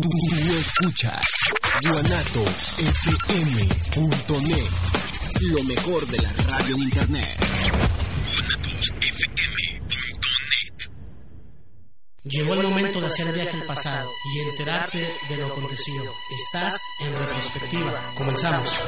Tú escuchas guanatosfm.net, lo mejor de la radio en internet. guanatosfm.net. Llegó el momento de hacer viaje al pasado y enterarte de lo acontecido. Estás en retrospectiva. Comenzamos.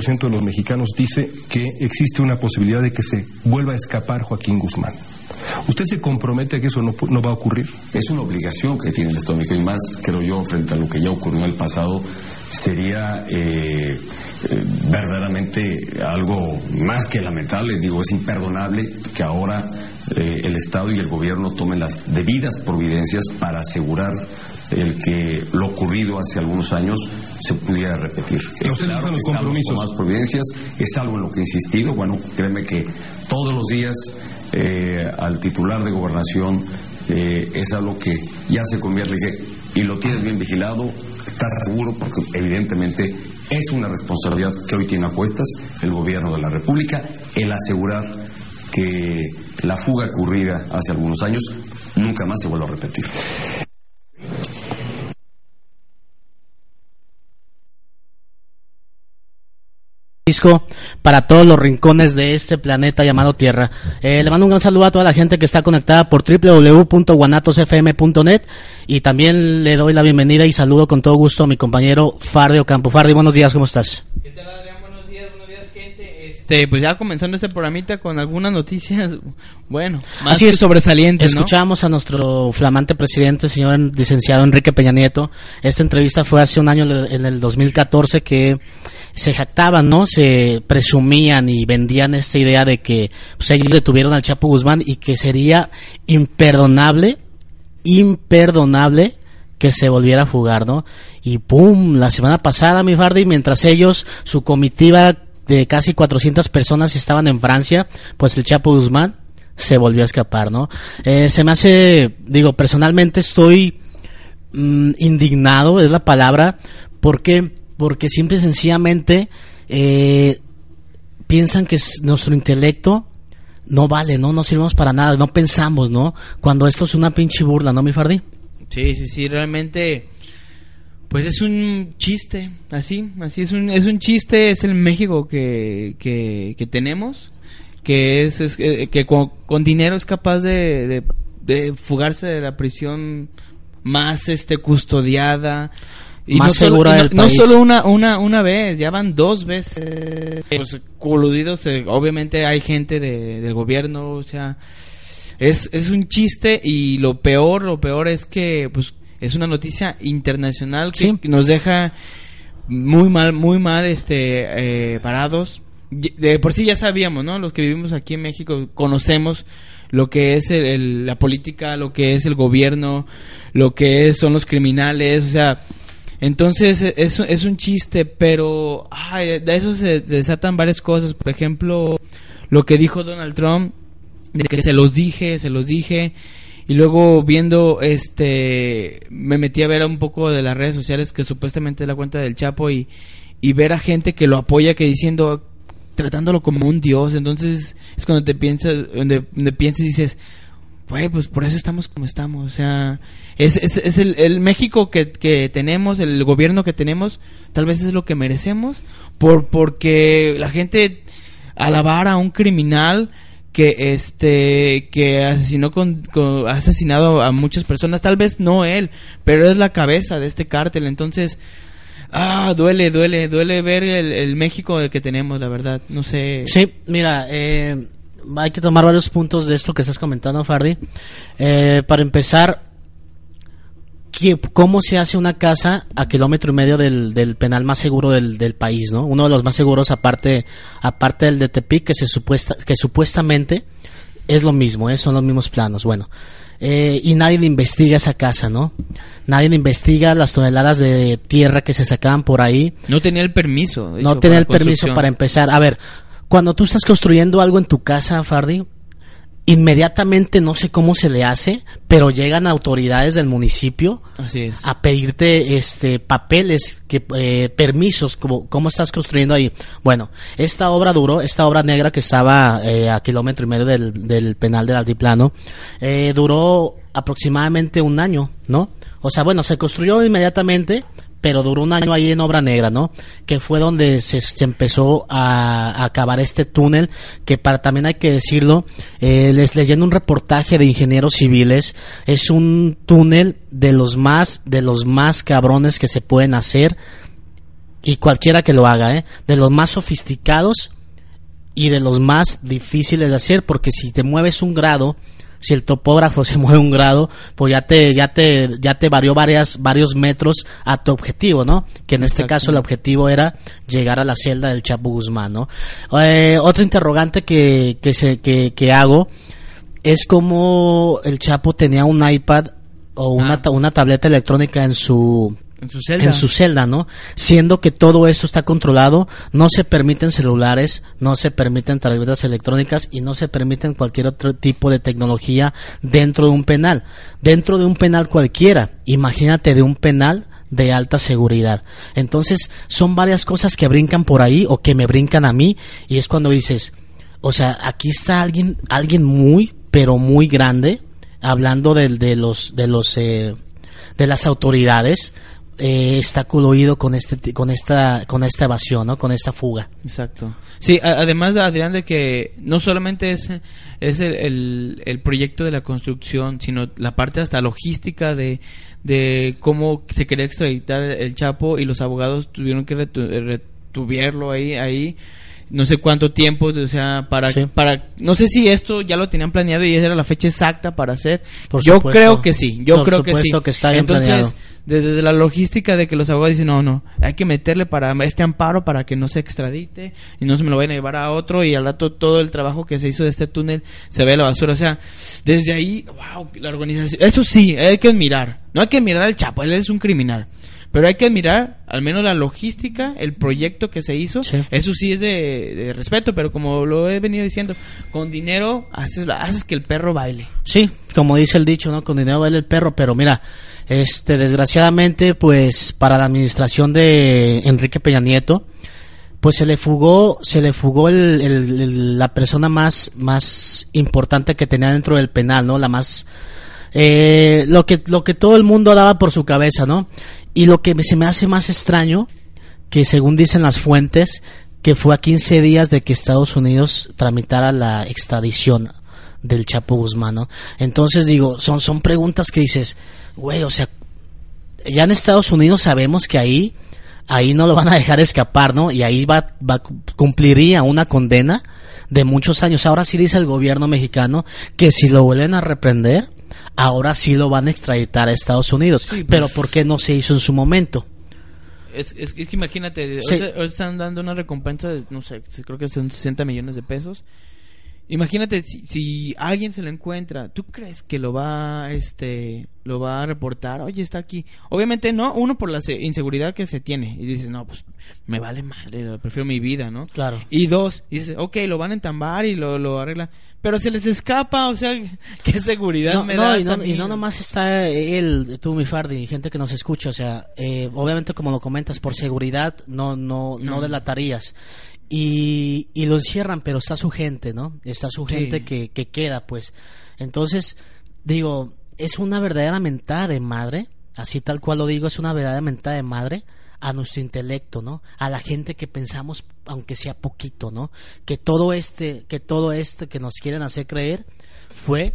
70% de los mexicanos dice que existe una posibilidad de que se vuelva a escapar Joaquín Guzmán. ¿Usted se compromete a que eso no, no va a ocurrir? Es una obligación que tiene el Estado mexicano y más, creo yo, frente a lo que ya ocurrió en el pasado, sería eh, eh, verdaderamente algo más que lamentable, digo, es imperdonable que ahora eh, el Estado y el gobierno tomen las debidas providencias para asegurar el que lo ocurrido hace algunos años se pudiera repetir. Le gustan los compromisos. con más providencias, es algo en lo que he insistido, bueno, créeme que todos los días eh, al titular de gobernación eh, es algo que ya se convierte que, y lo tienes bien vigilado, estás seguro porque evidentemente es una responsabilidad que hoy tiene a cuestas el gobierno de la República el asegurar que la fuga ocurrida hace algunos años nunca más se vuelva a repetir. Para todos los rincones de este planeta llamado Tierra. Eh, le mando un gran saludo a toda la gente que está conectada por www.guanatosfm.net y también le doy la bienvenida y saludo con todo gusto a mi compañero Fardi Ocampo. Fardi, buenos días, ¿cómo estás? ¿Qué tal Adrián? Buenos días, buenos días gente. Este, pues ya comenzando este programita con algunas noticias, bueno, más Así es. Escuchamos a nuestro flamante presidente, señor licenciado Enrique Peña Nieto. Esta entrevista fue hace un año, en el 2014, que se jactaban, ¿no? Se presumían y vendían esta idea de que pues, ellos detuvieron al Chapo Guzmán y que sería imperdonable, imperdonable que se volviera a fugar, ¿no? Y pum, la semana pasada, mi Fardi, mientras ellos, su comitiva de casi 400 personas estaban en Francia, pues el Chapo Guzmán se volvió a escapar, ¿no? Eh, se me hace, digo, personalmente estoy mm, indignado, es la palabra, porque porque simple y sencillamente eh, piensan que nuestro intelecto no vale, no, no servimos para nada, no pensamos, ¿no? Cuando esto es una pinche burla, ¿no, mi Fardi? Sí, sí, sí, realmente pues es un chiste, así, así es un es un chiste, es el México que que, que tenemos, que es, es que, que con, con dinero es capaz de, de, de fugarse de la prisión más este custodiada Más no solo- segura y no, del no país. solo una una una vez, ya van dos veces pues, coludidos, eh, obviamente hay gente de, del gobierno, o sea, es, es un chiste y lo peor, lo peor es que pues es una noticia internacional que, Sí. nos deja muy mal, muy mal este eh, parados. De por sí ya sabíamos, ¿no? Los que vivimos aquí en México conocemos lo que es el- el- la política, lo que es el gobierno, lo que es- son los criminales, o sea, entonces e- es, es un chiste, pero ay, de eso se desatan varias cosas. Por ejemplo, lo que dijo Donald Trump, de que se los dije, se los dije. Y luego viendo, este, me metí a ver un poco de las redes sociales que supuestamente es la cuenta del Chapo y, y ver a gente que lo apoya, que diciendo, tratándolo como un dios. Entonces es cuando te piensas, donde, piensas y dices, güey, pues por eso estamos como estamos. O sea, es, es, es el, el México que, que tenemos, el gobierno que tenemos, tal vez es lo que merecemos, por porque la gente alabar a un criminal que este que asesinó con, con- asesinado a muchas personas. Tal vez no él pero es la cabeza de este cártel. Entonces ah duele duele duele ver el, el México que tenemos la verdad. No sé. Sí, mira, eh, hay que tomar varios puntos de esto que estás comentando, Fardi. Eh, para empezar, ¿qué- ¿cómo se hace una casa a kilómetro y medio del, del penal más seguro del, del país, no? Uno de los más seguros, aparte, aparte del de Tepic, que, se supuesta, que supuestamente es lo mismo, ¿eh? son los mismos planos. Bueno, eh, y nadie le investiga esa casa, ¿no? Nadie le investiga las toneladas de tierra que se sacaban por ahí no tenía el permiso no para el permiso para empezar. A ver, cuando tú estás construyendo algo en tu casa, Fardi, inmediatamente no sé cómo se le hace, pero llegan autoridades del municipio así es a pedirte este papeles, que eh, permisos, como cómo estás construyendo ahí. Bueno, esta obra duró, esta obra negra que estaba eh, a kilómetro y medio del, del penal del altiplano, eh, duró aproximadamente un año, ¿no? O sea, bueno, se construyó inmediatamente, pero duró un año ahí en obra negra, ¿no? Que fue donde se, empezó a, a acabar este túnel, que para también hay que decirlo, eh, les leyendo un reportaje de ingenieros civiles, es un túnel de los más, de los más cabrones que se pueden hacer, y cualquiera que lo haga, ¿eh? De los más sofisticados y de los más difíciles de hacer, porque si te mueves un grado, si el topógrafo se mueve un grado, pues ya te, ya te, ya te varió varias, varios metros a tu objetivo, ¿no? Que en este caso el objetivo era llegar a la celda del Chapo Guzmán, ¿no? Eh, otro interrogante que, que se, que, que hago es como el Chapo tenía un iPad o una, Ah. ta- una tableta electrónica en su, en su celda en su celda, ¿no? Siendo que todo eso está controlado, no se permiten celulares, no se permiten tarjetas electrónicas y no se permiten cualquier otro tipo de tecnología dentro de un penal. Dentro de un penal cualquiera, imagínate de un penal de alta seguridad. Entonces, son varias cosas que brincan por ahí o que me brincan a mí y es cuando dices, o sea, aquí está alguien, alguien muy, pero muy grande, hablando del- de, los, de los, eh, de las autoridades, eh, está coluido con este, con esta, con esta evasión, ¿no? Con esta fuga. Exacto. Sí, a- además, Adrián, de que no solamente es, es el, el, el proyecto de la construcción, sino la parte hasta logística de, de cómo se quería extraditar el Chapo y los abogados tuvieron que retu- retuvierlo ahí, ahí no sé cuánto tiempo, o sea, para, Sí. para, no sé si esto ya lo tenían planeado y esa era la fecha exacta para hacer. Por yo supuesto. creo que sí, yo Por creo que sí. que está bien Entonces, planeado. Desde la logística de que los abogados dicen, no, no, hay que meterle para este amparo para que no se extradite y no se me lo vayan a llevar a otro y al rato todo el trabajo que se hizo de este túnel se ve a la basura. O sea, desde ahí, wow, la organización, eso sí, hay que admirar. No hay que admirar al Chapo, él es un criminal. Pero hay que admirar al menos la logística, el proyecto que se hizo. Sí. Eso sí es de, de respeto, pero como lo he venido diciendo, con dinero haces, haces que el perro baile. Sí, como dice el dicho, ¿no? Con dinero baila el perro, pero mira, este, desgraciadamente, pues, para la administración de Enrique Peña Nieto, pues se le fugó, se le fugó el, el- el- la persona más, más importante que tenía dentro del penal, ¿no? La más, eh, lo que, lo que todo el mundo daba por su cabeza, ¿no? Y lo que se me hace más extraño, que según dicen las fuentes, que fue a 15 días de que Estados Unidos tramitara la extradición del Chapo Guzmán. Entonces digo, son, son preguntas que dices, güey, o sea, ya en Estados Unidos sabemos que ahí, ahí no lo van a dejar escapar, ¿no? Y ahí va, va, cumpliría una condena de muchos años. Ahora sí dice el gobierno mexicano que si lo vuelven a reprender, ahora sí lo van a extraditar a Estados Unidos. Sí, pues. Pero ¿por qué no se hizo en su momento? Es, es, es que imagínate, Sí. ahorita están dando una recompensa de, no sé, creo que son 60 millones de pesos. Imagínate si, si alguien se lo encuentra, ¿tú crees que lo va, este, lo va a reportar? Oye, está aquí. Obviamente no, uno por la se- inseguridad que se tiene y dices, no, pues me vale madre, prefiero mi vida, ¿no? Claro. Y dos, dices, ok, lo van a entambar y lo, lo arreglan, pero se les escapa, o sea, ¿qué seguridad No, me no, das y no, y no nomás está él, tú, mi Fardi, gente que nos escucha, o sea, eh, obviamente como lo comentas, por seguridad no, no, no, No. delatarías. Y, y lo encierran, pero está su gente, ¿no? Está su Sí. gente que, que queda, pues. Entonces, digo, es una verdadera mentada de madre, así tal cual lo digo, es una verdadera mentada de madre a nuestro intelecto, ¿no? A la gente que pensamos, aunque sea poquito, ¿no? Que todo este, que todo este que nos quieren hacer creer fue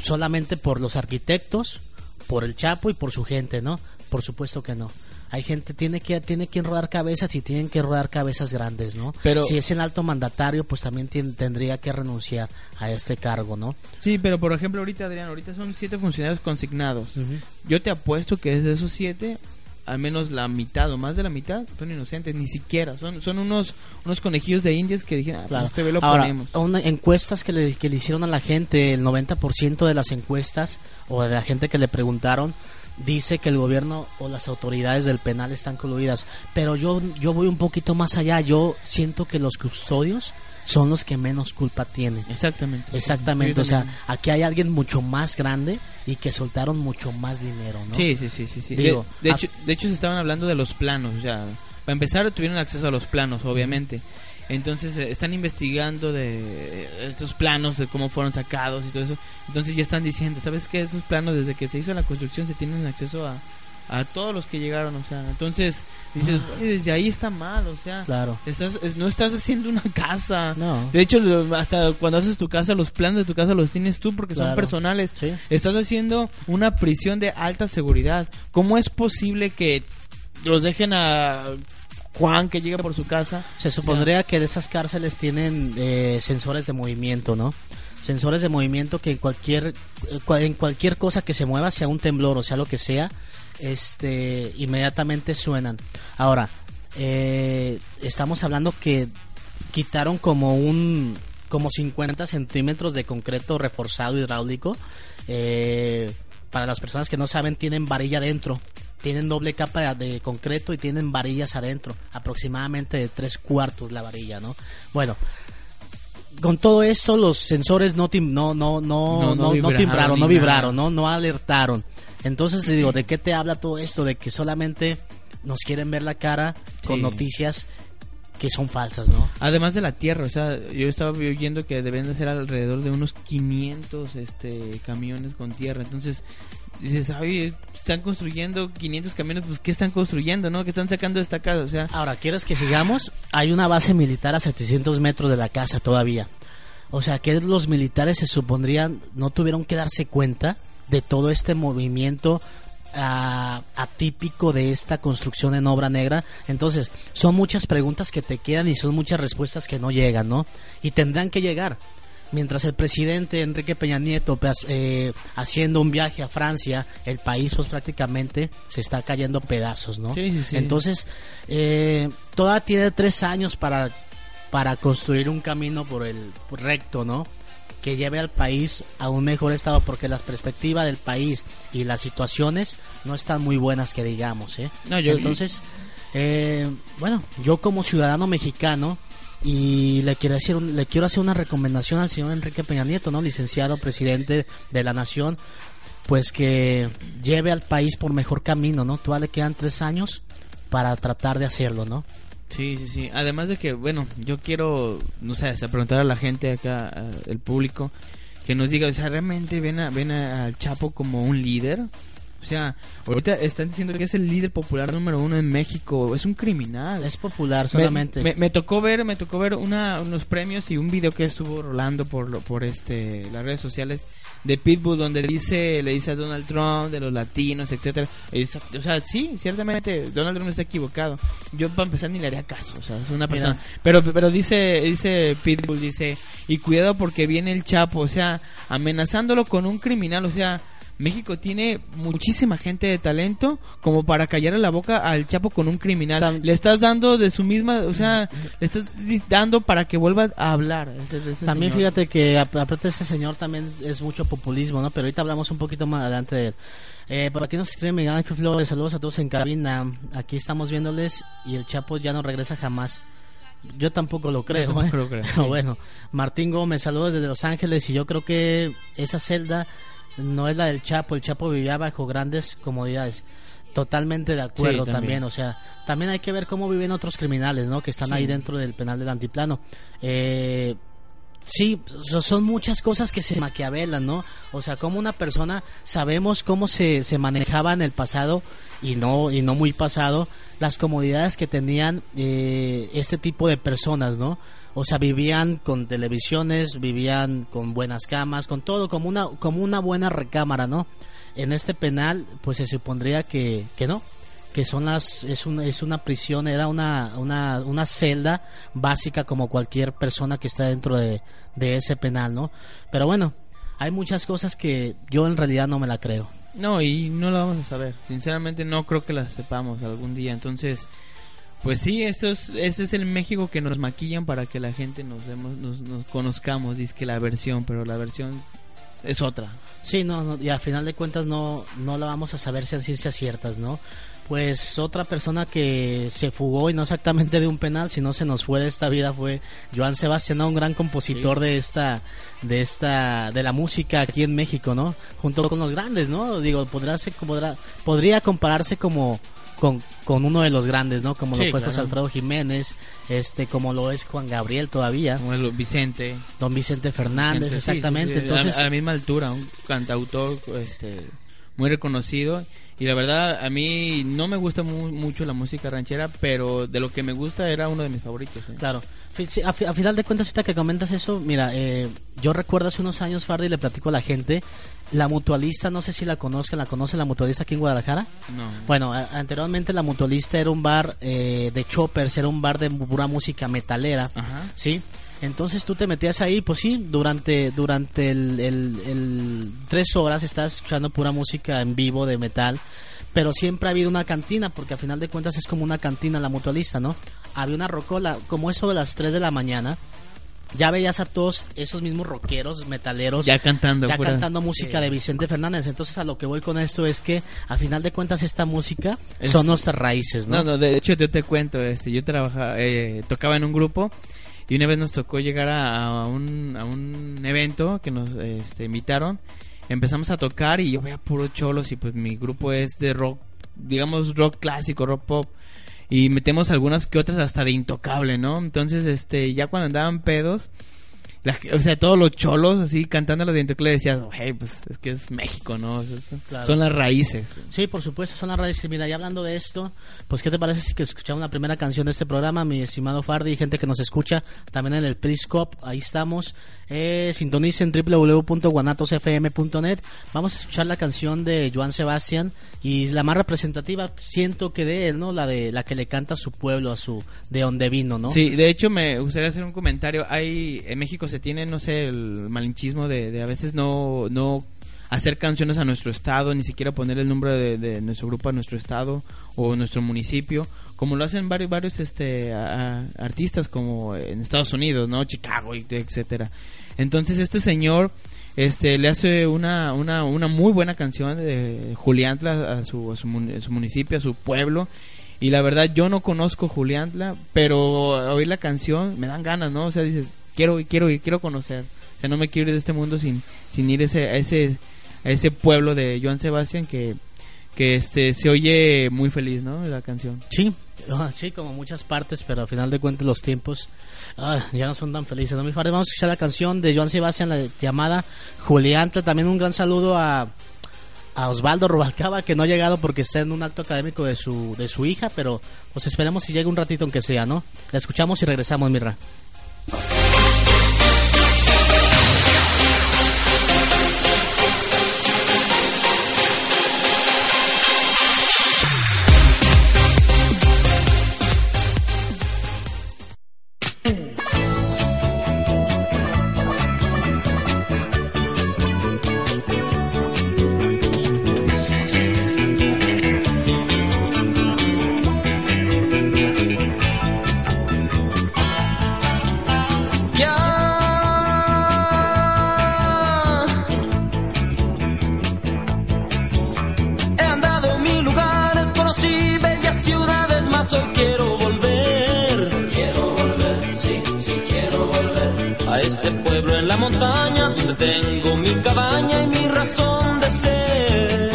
solamente por los arquitectos, por el Chapo y por su gente, ¿no? Por supuesto que no. Hay gente tiene que tiene que rodar cabezas y tienen que rodar cabezas grandes, ¿no? Pero- si es el alto mandatario, pues también tendría que renunciar a este cargo, ¿no? Sí, pero por ejemplo, ahorita, Adrián, ahorita son siete funcionarios consignados. Yo te apuesto que de esos siete, al menos la mitad o más de la mitad son inocentes, ni siquiera. Son, son unos, unos conejillos de indias que dijeron, ah, pues Claro. este ve lo Ahora, ponemos. una- encuestas que le, que le hicieron a la gente, el 90% de las encuestas o de la gente que le preguntaron dice que el gobierno o las autoridades del penal están coludidas, pero yo yo voy un poquito más allá, yo siento que los custodios son los que menos culpa tienen. Exactamente. Exactamente, o sea, aquí hay alguien mucho más grande y que soltaron mucho más dinero, ¿no? Sí, sí, sí, sí. sí. Digo, de, de hecho, de hecho, se estaban hablando de los planos. Ya. Para empezar, tuvieron acceso a los planos, obviamente. Entonces, eh, están investigando de eh, estos planos, de cómo fueron sacados y todo eso. Entonces, ya están diciendo, ¿sabes qué? Esos planos, desde que se hizo la construcción, se tienen acceso a, a todos los que llegaron. O sea, entonces, dices, "Oye, desde ahí está mal, o sea. Ah. Claro. Estás, es- no estás haciendo una casa. No. De hecho, lo- hasta cuando haces tu casa, los planos de tu casa los tienes tú porque son personales. Sí. Estás haciendo una prisión de alta seguridad. ¿Cómo es posible que los dejen a Juan que llega por su casa? Se supondría que de esas cárceles tienen eh, sensores de movimiento, ¿no? Sensores de movimiento que en cualquier eh, en cualquier cosa que se mueva, sea un temblor o sea lo que sea, este inmediatamente suenan. Ahora, eh, estamos hablando que quitaron como un como 50 centímetros de concreto reforzado hidráulico. Eh, para las personas que no saben, tienen varilla adentro. Tienen doble capa de, de concreto y tienen varillas adentro. Aproximadamente de tres cuartos la varilla, ¿no? Bueno, con todo esto los sensores no tim- no no no No, no no, no vibraron timbraron, no vibraron, no no alertaron. Entonces te digo, ¿de qué te habla todo esto? De que solamente nos quieren ver la cara con Sí. noticias que son falsas, ¿no? Además de la tierra, o sea, yo estaba oyendo que deben de ser alrededor de unos 500 este, camiones con tierra. Entonces, dices, ay, están construyendo 500 camiones, pues ¿qué están construyendo, no? ¿Qué están sacando de esta casa? O sea, Ahora, ¿quieres que sigamos? Hay una base militar a 700 metros de la casa todavía. O sea, que los militares se supondrían no tuvieron que darse cuenta de todo este movimiento ah, atípico de esta construcción en obra negra. Entonces, son muchas preguntas que te quedan y son muchas respuestas que no llegan, ¿no? Y tendrán que llegar. Mientras el presidente Enrique Peña Nieto pues, eh, haciendo un viaje a Francia, el país pues prácticamente se está cayendo a pedazos, ¿no? Sí, sí, sí. Entonces, eh, todavía tiene tres años para, para construir un camino por el recto, ¿no? Que lleve al país a un mejor estado, porque la perspectiva del país y las situaciones no están muy buenas, que digamos, ¿eh? No, yo- Entonces, eh, bueno, yo como ciudadano mexicano y le quiero hacer un- le quiero hacer una recomendación al señor Enrique Peña Nieto, ¿no? Licenciado presidente de la nación, pues que lleve al país por mejor camino, ¿no? Todavía le quedan tres años para tratar de hacerlo, ¿no? Sí, sí, sí. Además de que, bueno, yo quiero, no sé, preguntar a la gente acá, el público, que nos diga, o sea, ¿realmente ven, a, ven al Chapo como un líder? O sea, ahorita están diciendo que es el líder popular número uno en México. Es un criminal. Es popular Me- solamente. Me, me tocó ver, me tocó ver una, unos premios y un video que estuvo rolando por por este las redes sociales de Pitbull donde dice le dice a Donald Trump de los latinos, etcétera. O sea, sí, ciertamente Donald Trump está equivocado. Yo para empezar ni le haría caso, o sea, es una persona. Pero pero dice dice Pitbull dice, "Y cuidado porque viene el Chapo", o sea, amenazándolo con un criminal, o sea, México tiene muchísima gente de talento como para callar la boca al Chapo con un criminal. Le estás dando de su misma, o sea, le estás dando para que vuelva a hablar. ese- ese También señor. fíjate que ap- aparte de este señor también es mucho populismo, ¿no? Pero ahorita hablamos un poquito más adelante de él. Eh, por aquí nos escribe Miguel Ángel Flores, saludos a todos en cabina. Aquí estamos viéndoles y el Chapo ya no regresa jamás. Yo tampoco lo creo, tampoco ¿eh? lo creo, sí. bueno, Martín Gómez, saludos desde Los Ángeles y yo creo que esa celda no es la del Chapo, el Chapo vivía bajo grandes comodidades. Totalmente de acuerdo Sí, también. también. o sea, también hay que ver cómo viven otros criminales, ¿no? Que están ahí dentro del penal del antiplano. Eh, sí, so- son muchas cosas que se maquiavelan, ¿no? O sea, como una persona, sabemos cómo se, se manejaba en el pasado y no, y no muy pasado, las comodidades que tenían eh, este tipo de personas, ¿no? O sea, vivían con televisiones, vivían con buenas camas, con todo, como una, como una buena recámara, ¿no? En este penal, pues se supondría que, que no, que son las, es una, es una prisión, era una, una, una celda básica como cualquier persona que está dentro de, de ese penal, ¿no? Pero bueno, hay muchas cosas que yo en realidad no me la creo. No, y no lo vamos a saber. Sinceramente no creo que las sepamos algún día. Entonces, pues sí, esto es, este es el México que nos maquillan para que la gente nos, demos, nos, nos conozcamos. Dice que la versión, pero la versión es otra. Sí, no, no, y al final de cuentas no, no la vamos a saber si ciencias ciertas, ¿no? Pues otra persona que se fugó y no exactamente de un penal, sino se nos fue de esta vida fue Joan Sebastián, ¿no? un gran compositor de esta, de esta, de la música aquí en México, ¿no? Junto con los grandes, ¿no? Digo, podrá ser, podrá, podría compararse como con, con uno de los grandes, ¿no? Como Sí, lo fue José. Alfredo Jiménez, este, como lo es Juan Gabriel todavía, Como el Vicente. Don Vicente Fernández, exactamente. sí, sí, a- Entonces, a, la misma altura, un cantautor este, muy reconocido. Y la verdad, a mí no me gusta mu- mucho la música ranchera, pero de lo que me gusta era uno de mis favoritos. ¿eh? Claro. A, fi- a final de cuentas, ahorita que comentas eso, mira, eh, yo recuerdo hace unos años, Fardy, le platico a la gente, la mutualista, no sé si la conozcan, ¿la conocen la mutualista aquí en Guadalajara? No. Bueno, anteriormente la mutualista era un bar eh, de choppers, era un bar de pura música metalera, Ajá. ¿sí? Entonces tú te metías ahí, pues sí, durante durante el, el- el tres horas estás escuchando pura música en vivo de metal, pero siempre ha habido una cantina, porque a final de cuentas es como una cantina la mutualista, ¿no? Había una rocola, como eso de las 3 de la mañana, ya veías a todos esos mismos rockeros, metaleros, Ya cantando. ya cantando música de Vicente Fernández. Entonces a lo que voy con esto es que a final de cuentas esta música Es- son nuestras raíces, ¿no? No, no, de hecho yo te cuento, este, yo trabajaba, eh, tocaba en un grupo y una vez nos tocó llegar a, a un, a un evento que nos este, invitaron. Empezamos a tocar y yo veía puro cholos y pues mi grupo es de rock, digamos rock clásico, rock pop. Y metemos algunas que otras hasta de intocable, ¿no? Entonces, este, ya cuando andaban pedos, la- o sea, todos los cholos así cantando la de intocable decías, hey, pues es que es México, ¿no? Son- Claro. Son las raíces. Sí, por supuesto, son las raíces. Mira, ya hablando de esto, pues ¿qué te parece si que escuchamos la primera canción de este programa, mi estimado Fardi y gente que nos escucha también en el Priscop, ahí estamos. Eh, sintonicen www.guanatosfm.net. Vamos a escuchar la canción de Joan Sebastián y la más representativa siento que de él, ¿no? La de la que le canta a su pueblo, a su de donde vino, ¿no? Sí, de hecho me gustaría hacer un comentario. Hay en México se tiene, no sé, el malinchismo de, a veces no no hacer canciones a nuestro estado, ni siquiera poner el nombre de, nuestro grupo a nuestro estado o nuestro municipio, como lo hacen varios varios este artistas como en Estados Unidos, ¿no? Chicago etcétera. Entonces este señor este le hace una, una, una muy buena canción de Juliantla a su, a su, a su municipio, a su pueblo. Y la verdad yo no conozco Juliantla, pero oír la canción me dan ganas, ¿no? O sea, dices, quiero quiero ir, quiero conocer. O sea, no me quiero ir de este mundo sin, sin ir ese, a ese a ese pueblo de Joan Sebastián que que este se oye muy feliz, ¿no? La canción. Sí, ah, sí, como muchas partes, pero al final de cuentas los tiempos ah, ya no son tan felices. ¿no? Mi padre, vamos a escuchar la canción de Joan Sebastián, la llamada Julianta. También un gran saludo a, a Osvaldo Rubalcaba, que no ha llegado porque está en un acto académico de su, de su hija, pero pues esperemos si llega un ratito aunque sea, ¿no? La escuchamos y regresamos, Mirra. tengo mi cabaña y mi razón de ser.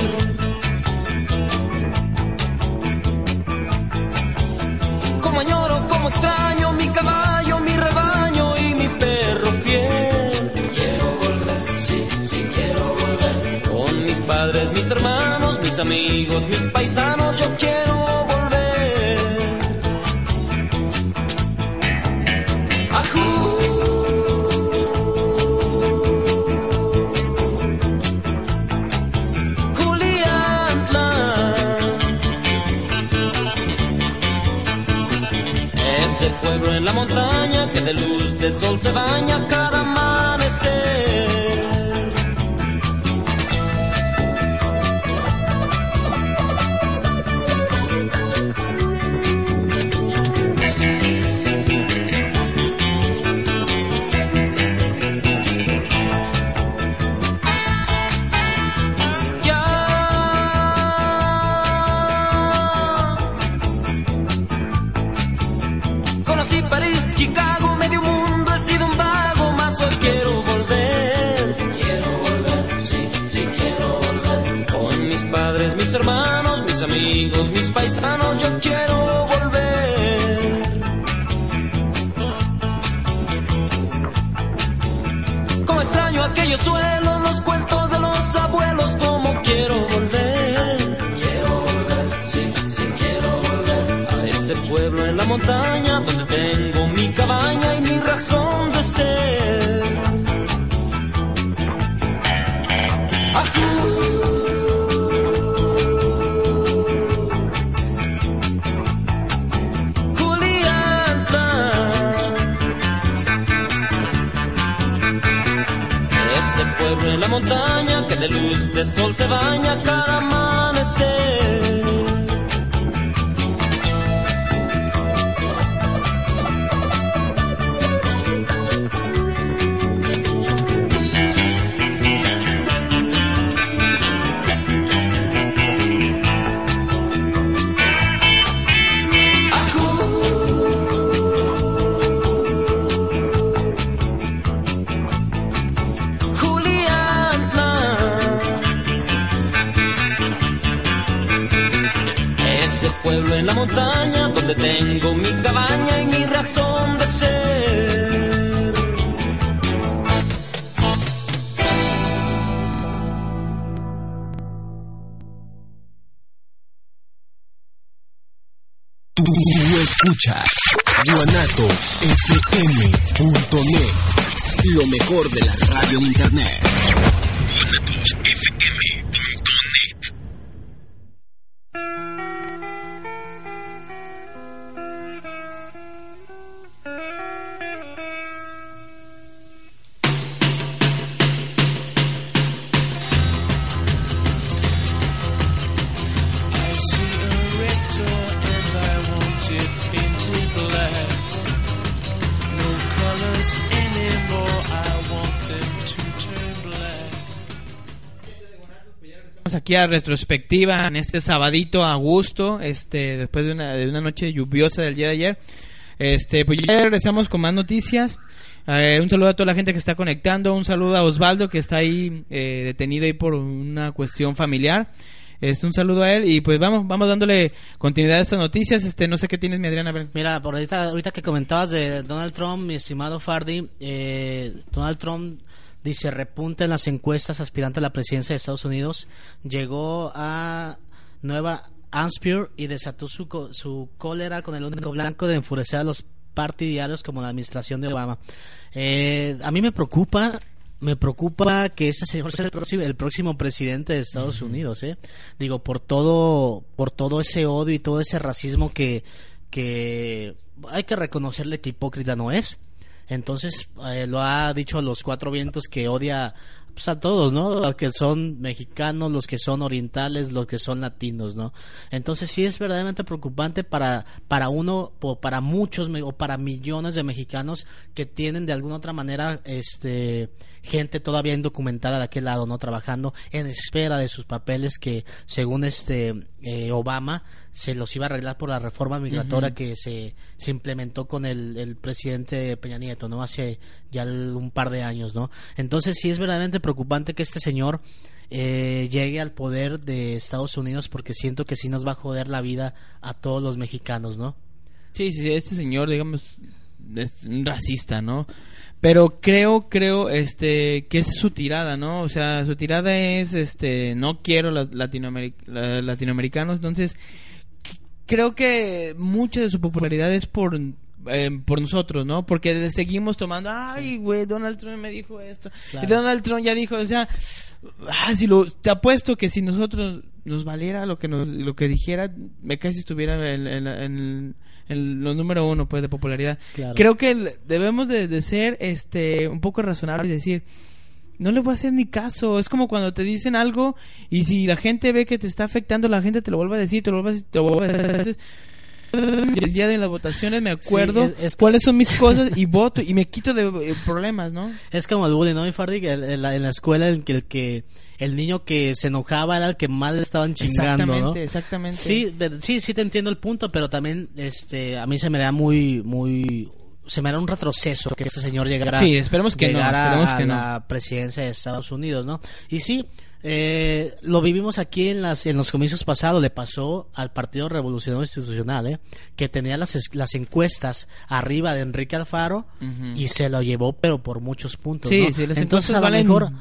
Como añoro, como extraño mi caballo, mi rebaño y mi perro fiel. Quiero volver, sí, sí quiero volver. Con mis padres, mis hermanos, mis amigos, mis paisanos, yo quiero volver. Luz guanatosfm.net, lo mejor de la radio en internet. guanatosfm.net. a retrospectiva en este sabadito a gusto, este, después de una, de una noche lluviosa del día de ayer. Este, pues ya regresamos con más noticias. Eh, un saludo a toda la gente que está conectando, un saludo a Osvaldo que está ahí eh, detenido ahí por una cuestión familiar. Este, un saludo a él y pues vamos, vamos dándole continuidad a estas noticias. Este, no sé qué tienes, mi Adriana. Mira, por ahorita, ahorita que comentabas de Donald Trump, mi estimado Fardy, eh, Donald Trump dice repunta en las encuestas aspirante a la presidencia de Estados Unidos, llegó a Nueva Hampshire y desató su, su cólera con el único blanco de enfurecer a los partidarios como la administración de Obama. Eh, a mí me preocupa me preocupa que ese señor sea el próximo, el próximo presidente de Estados Unidos, ¿eh? Digo, por todo, por todo ese odio y todo ese racismo que, que hay que reconocerle que hipócrita no es. Entonces, eh, lo ha dicho los cuatro vientos que odia pues, a todos, ¿no? Los que son mexicanos, los que son orientales, los que son latinos, ¿no? Entonces sí es verdaderamente preocupante para, para uno, o para muchos, o para millones de mexicanos que tienen de alguna otra manera, este, gente todavía indocumentada de aquel lado, ¿no? Trabajando en espera de sus papeles que, según este, eh, Obama, se los iba a arreglar por la reforma migratoria que se, se implementó con el, el presidente Peña Nieto, ¿no? Hace ya un par de años, ¿no? Entonces sí es verdaderamente preocupante que este señor eh, llegue al poder de Estados Unidos porque siento que sí nos va a joder la vida a todos los mexicanos, ¿no? Sí, sí, este señor, digamos, es un racista, ¿no? Pero creo, creo, este, que es su tirada, ¿no? O sea, su tirada es, este, no quiero latinoameric- la- latinoamericanos, entonces creo que mucha de su popularidad es por eh, por nosotros, ¿no? Porque le seguimos tomando, ay, güey, Donald Trump me dijo esto. Claro. Y Donald Trump ya dijo, o sea, ah, si lo, te apuesto que si nosotros nos valiera lo que nos, lo que dijera, me casi estuviera en, en, en- en lo número uno, pues, de popularidad. Claro. Creo que el- debemos de, de ser, este, un poco razonables y decir, no le voy a hacer ni caso. Es como cuando te dicen algo y si la gente ve que te está afectando, la gente te lo vuelve a decir, te lo vuelve a decir, te lo vuelve a decir. El día de las votaciones me acuerdo es- cuáles son mis cosas y voto y me quito de eh, problemas, ¿no? Es como el bullying, ¿no, En la, en la escuela el que, el que el niño que se enojaba era el que más le estaban chingando, ¿no? Exactamente, exactamente. Sí, de- sí, sí te entiendo el punto, pero también este a mí se me da muy muy se me da un retroceso que ese señor llegara Sí, esperemos que no, esperemos a que no. la presidencia de Estados Unidos, ¿no? Y sí, eh, lo vivimos aquí en las en los comicios pasados, le pasó al Partido Revolucionario Institucional, ¿eh? que tenía las, las encuestas arriba de Enrique Alfaro y se lo llevó, pero por muchos puntos. Sí, ¿no? sí, las Entonces a lo valen mejor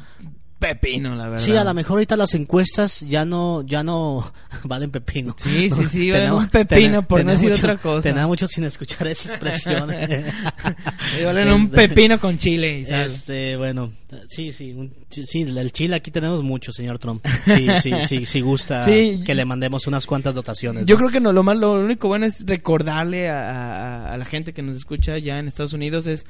pepino, la verdad. Sí, a lo mejor ahorita las encuestas ya no, ya no valen pepino. Sí, sí, sí, valen un pepino, por no decir mucho- otra cosa. Tenemos mucho sin escuchar esa expresión. Valen un Este, pepino con chile, ¿sabes? Este, bueno, sí, sí, un- sí, el chile aquí tenemos mucho, señor Trump. Sí, sí, sí, sí gusta Sí. que le mandemos unas cuantas dotaciones. Yo ¿no? creo que no, lo más, lo único bueno es recordarle a, a- a la gente que nos escucha ya en Estados Unidos es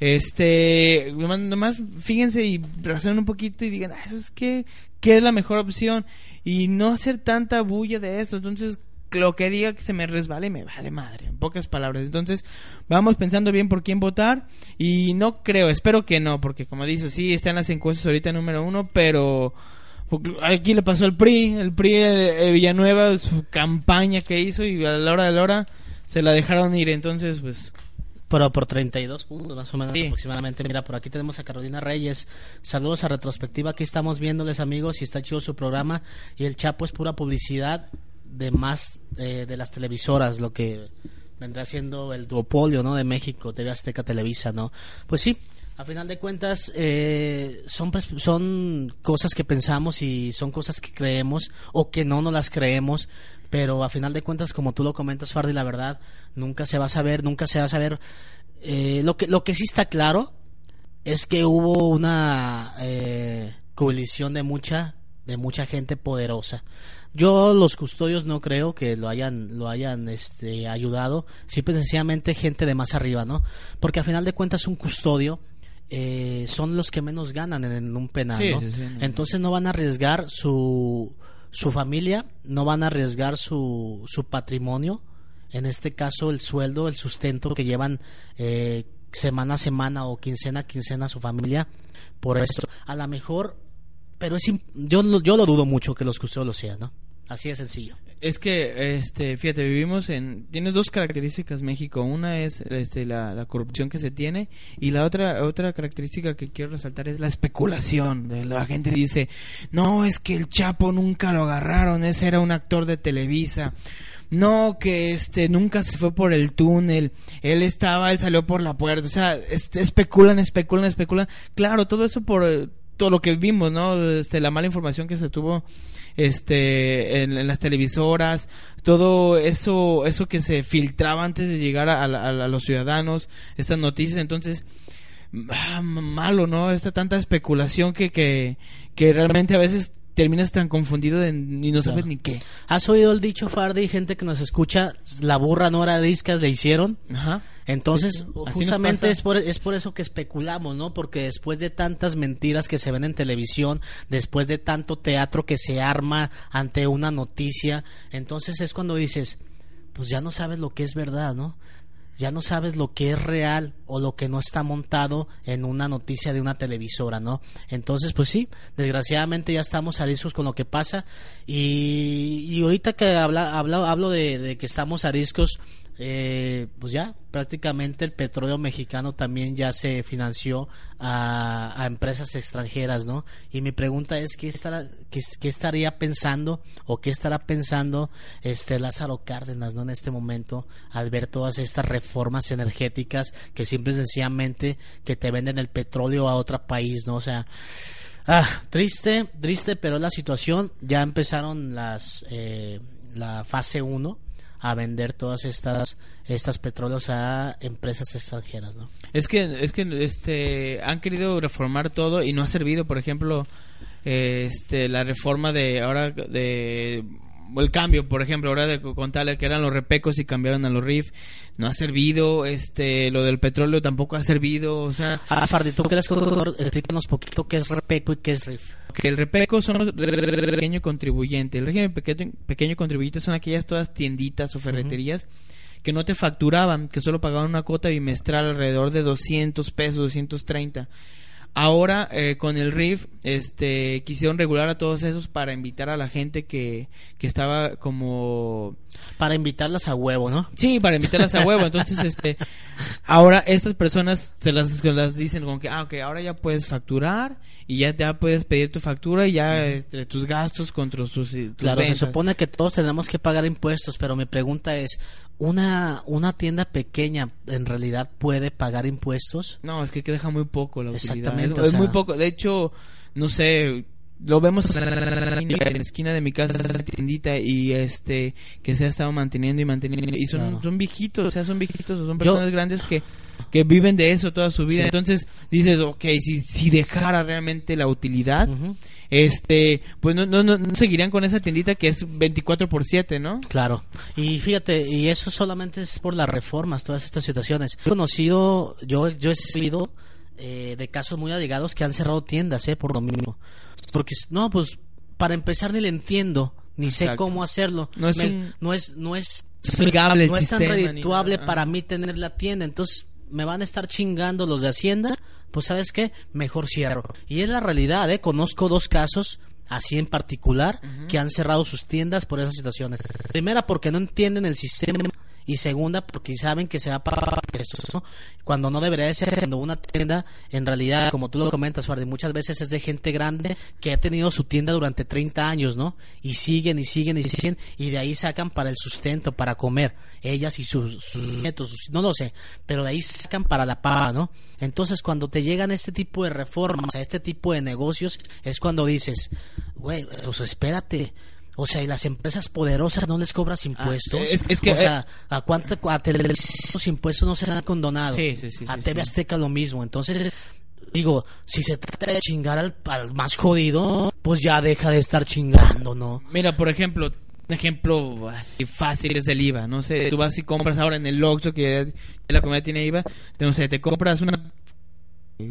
este nomás, fíjense y razonen un poquito y digan, ah, eso es que qué es la mejor opción y no hacer tanta bulla de esto, entonces lo que diga que se me resbale me vale madre, en pocas palabras. Entonces, vamos pensando bien por quién votar y no creo, espero que no, porque como dices, sí, están las encuestas ahorita número uno, pero aquí le pasó al PRI, el PRI de Villanueva, su campaña que hizo y a la hora de la hora se la dejaron ir, entonces pues Pero por 32 puntos más o menos Sí. aproximadamente. Mira, por aquí tenemos a Carolina Reyes. Saludos a Retrospectiva. Aquí estamos viéndoles amigos y está chido su programa. Y el Chapo es pura publicidad de más eh, de las televisoras, lo que vendrá siendo el duopolio, ¿no? De México, TV Azteca, Televisa, ¿no? Pues sí. A final de cuentas, eh, son, son cosas que pensamos y son cosas que creemos o que no nos las creemos, pero a final de cuentas, como tú lo comentas, Fardi, la verdad, nunca se va a saber, nunca se va a saber. Eh, lo, que, lo que sí está claro es que hubo una eh, coalición de mucha, de mucha gente poderosa. Yo los custodios no creo que lo hayan, lo hayan este, ayudado, simple y sencillamente gente de más arriba, ¿no? Porque a final de cuentas un custodio eh, son los que menos ganan en, en un penal, Sí, ¿no? sí, sí, no. Entonces no van a arriesgar su, su familia, no van a arriesgar su, su patrimonio, en este caso el sueldo, el sustento que llevan eh, semana a semana o quincena a quincena su familia, por eso a lo mejor, pero es yo, yo lo dudo mucho que los custodios lo sean, ¿no? Así de sencillo. Es que este fíjate vivimos en tienes dos características México. Una es este la, la corrupción que se tiene y la otra otra característica que quiero resaltar es la especulación. La gente dice no es que el Chapo nunca lo agarraron ese era un actor de Televisa. No que este nunca se fue por el túnel él estaba él salió por la puerta. O sea especulan especulan especulan. Claro todo eso por eh, todo lo que vimos no este la mala información que se tuvo este en, las televisoras todo eso eso que se filtraba antes de llegar a los ciudadanos estas noticias entonces ah, malo no esta tanta especulación que que, que realmente a veces terminas tan confundido de, y no sabes Claro. ni qué ¿Has oído el dicho, Fardi? Gente que nos escucha, la burra no era le hicieron. Ajá. Entonces, Sí, justamente es por, es por eso que especulamos, ¿no? Porque después de tantas mentiras que se ven en televisión, después de tanto teatro que se arma ante una noticia, entonces es cuando dices, pues ya no sabes lo que es verdad, ¿no? Ya no sabes lo que es real o lo que no está montado en una noticia de una televisora, ¿no? Entonces, pues sí, desgraciadamente ya estamos ariscos con lo que pasa y, y ahorita que habla, habla- hablo de, de que estamos ariscos, eh, pues ya prácticamente el petróleo mexicano también ya se financió a, empresas extranjeras, ¿no? Y mi pregunta es qué estará, qué, estaría pensando o qué estará pensando este Lázaro Cárdenas, ¿no? En este momento al ver todas estas reformas energéticas que simple y sencillamente que te venden el petróleo a otro país, ¿no? O sea, Ah, triste, triste, pero la situación. Ya empezaron las eh, la fase 1 a vender todas estas estas petróleos a empresas extranjeras, ¿no? Es que, es que este, han querido reformar todo y no ha servido. Por ejemplo, este, la reforma de ahora de el cambio, por ejemplo, ahora de contarle que eran los repecos y cambiaron a los RIF, no ha servido. Este, lo del petróleo tampoco ha servido. O sea, Ah, Fardi, ¿tú crees que explícanos poquito qué es repeco y qué es RIF? que el repeco son los pequeño contribuyente. El régimen pequeño, pequeño contribuyente son aquellas todas tienditas o ferreterías que no te facturaban, que solo pagaban una cuota bimestral alrededor de 200 pesos, 230. Ahora eh, con el RIF este quisieron regular a todos esos para invitar a la gente que, que estaba como Para invitarlas a huevo, ¿no? Sí, para invitarlas a huevo. Entonces, este, ahora estas personas se las, se las dicen como que, ah, ok, ahora ya puedes facturar y ya, ya puedes pedir tu factura y ya entre tus gastos contra tus, tus Claro, se supone que todos tenemos que pagar impuestos, pero mi pregunta es, ¿una, una tienda pequeña en realidad puede pagar impuestos? No, es que deja muy poco la utilidad. Exactamente, Es, muy poco. De hecho, no sé, lo vemos en la, esquina de mi casa, esa tiendita y este que se ha estado manteniendo y manteniendo y son, Claro. son viejitos, o sea, son viejitos o son Yo- personas grandes que que viven de eso toda su vida. Sí. Entonces dices, ok, si, si dejara realmente la utilidad, Ujú. Este, pues no, no, no, seguirían con esa tiendita que es 24 por 7, ¿no? Claro, y fíjate, y eso solamente es por las reformas, todas estas situaciones. He conocido, yo, yo he sabido eh, de casos muy allegados que han cerrado tiendas, eh, por lo mismo. Porque, no, pues, para empezar ni le entiendo, ni sé cómo hacerlo. No es Me- un- no es, no es, no es tan ni redituable para mí tener la tienda, entonces me van a estar chingando los de Hacienda, pues sabes qué, mejor cierro. Y es la realidad, eh, conozco dos casos así en particular que han cerrado sus tiendas por esas situaciones. Primera porque no entienden el sistema y segunda porque saben que se va a pagar. Cuando no debería de ser cuando una tienda en realidad, como tú lo comentas, Fardi, muchas veces es de gente grande que ha tenido su tienda durante 30 años, ¿no? Y siguen y siguen y siguen y de ahí sacan para el sustento, para comer, ellas y sus, nietos, no lo sé, pero de ahí sacan para la paga, ¿no? Entonces cuando te llegan este tipo de reformas, a este tipo de negocios, es cuando dices, güey, sea, espérate. O sea, y las empresas poderosas no les cobras impuestos. es- es que, o sea, ¿a cuánto a los impuestos no se han condonado? Sí, sí, sí, a TV. Azteca lo mismo. Entonces, digo, si se trata de chingar al, al más jodido, pues ya deja de estar chingando, ¿no? Mira, por ejemplo, un ejemplo así fácil es el IVA. No sé, tú vas y compras ahora en el Oxxo, que la comida tiene IVA, no sé, te compras una...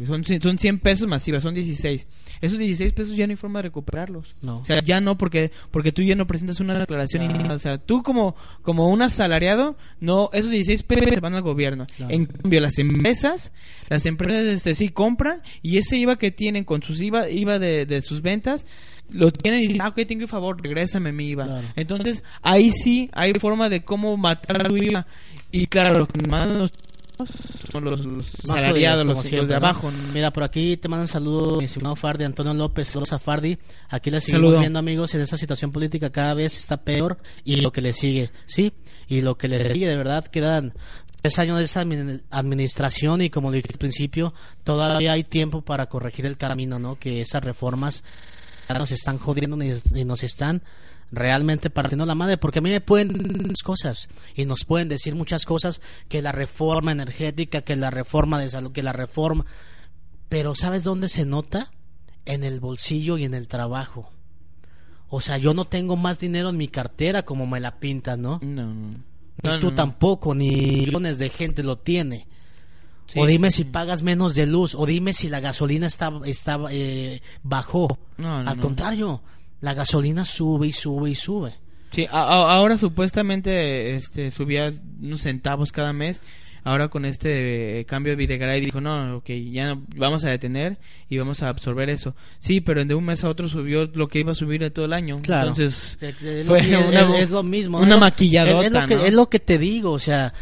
Son, son 100 pesos más IVA, son 16. Esos 16 pesos ya no hay forma de recuperarlos. No. O sea, ya no, porque porque tú ya no presentas una declaración. y. O sea, tú como, como un asalariado, no esos 16 pesos van al gobierno. Claro. En cambio, las empresas, las empresas este, sí compran y ese IVA que tienen con sus IVA, IVA de, de sus ventas, lo tienen y dicen, ah, ok, tengo un favor, regrésame mi IVA. Claro. Entonces, ahí sí hay forma de cómo matar tu IVA. Y claro, los que más nos- son los, salariados, los, de ¿no? abajo. Mira, por aquí te mandan saludos, mi estimado Fardi, Antonio López, saludos a Fardi. Aquí le seguimos Saludo. viendo, amigos, en esta situación política cada vez está peor y lo que le sigue, ¿sí? Y lo que le sigue, de verdad, quedan tres años de esta admin- administración y como dije al principio, todavía hay tiempo para corregir el camino, ¿no? Que esas reformas nos están jodiendo y nos están realmente partiendo la madre porque a mí me pueden decir muchas cosas y nos pueden decir muchas cosas que la reforma energética que la reforma de salud que la reforma pero sabes dónde se nota en el bolsillo y en el trabajo. O sea yo no tengo más dinero en mi cartera como me la pintan no No, no. ni tú tampoco ni millones de gente lo tiene. Sí, o dime sí, si pagas menos de luz o dime si la gasolina está, está eh, bajó. No, no, al contrario la gasolina sube y sube y sube Sí, a- a- ahora supuestamente este, subía unos centavos cada mes. ahora con este eh, cambio de Videgaray dijo, no, ok, ya no, vamos a detener y vamos a absorber eso. Sí, pero de un mes a otro subió lo que iba a subir de todo el año. Claro. Entonces, Es- es fue lo, una- es- es lo mismo. una Es lo- maquilladota, Es, es lo que, ¿no? es lo que te digo, o sea,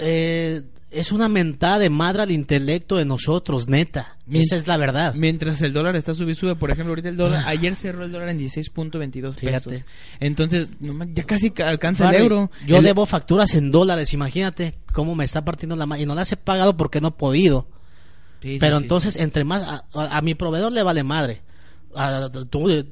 eh, es una mentada de madre al intelecto de nosotros, neta. Esa es la verdad. Mientras el dólar está subido, sube. Por ejemplo, ahorita el dólar, ayer cerró el dólar en 16.22 pesos. Fíjate. Entonces, ya casi ca- alcanza Vale, el euro. Yo El- debo facturas en dólares, imagínate cómo me está partiendo la mano. Y no las he pagado porque no he podido. Sí, Pero sí, entonces, entre más, a, a- a mi proveedor le vale madre. A- tu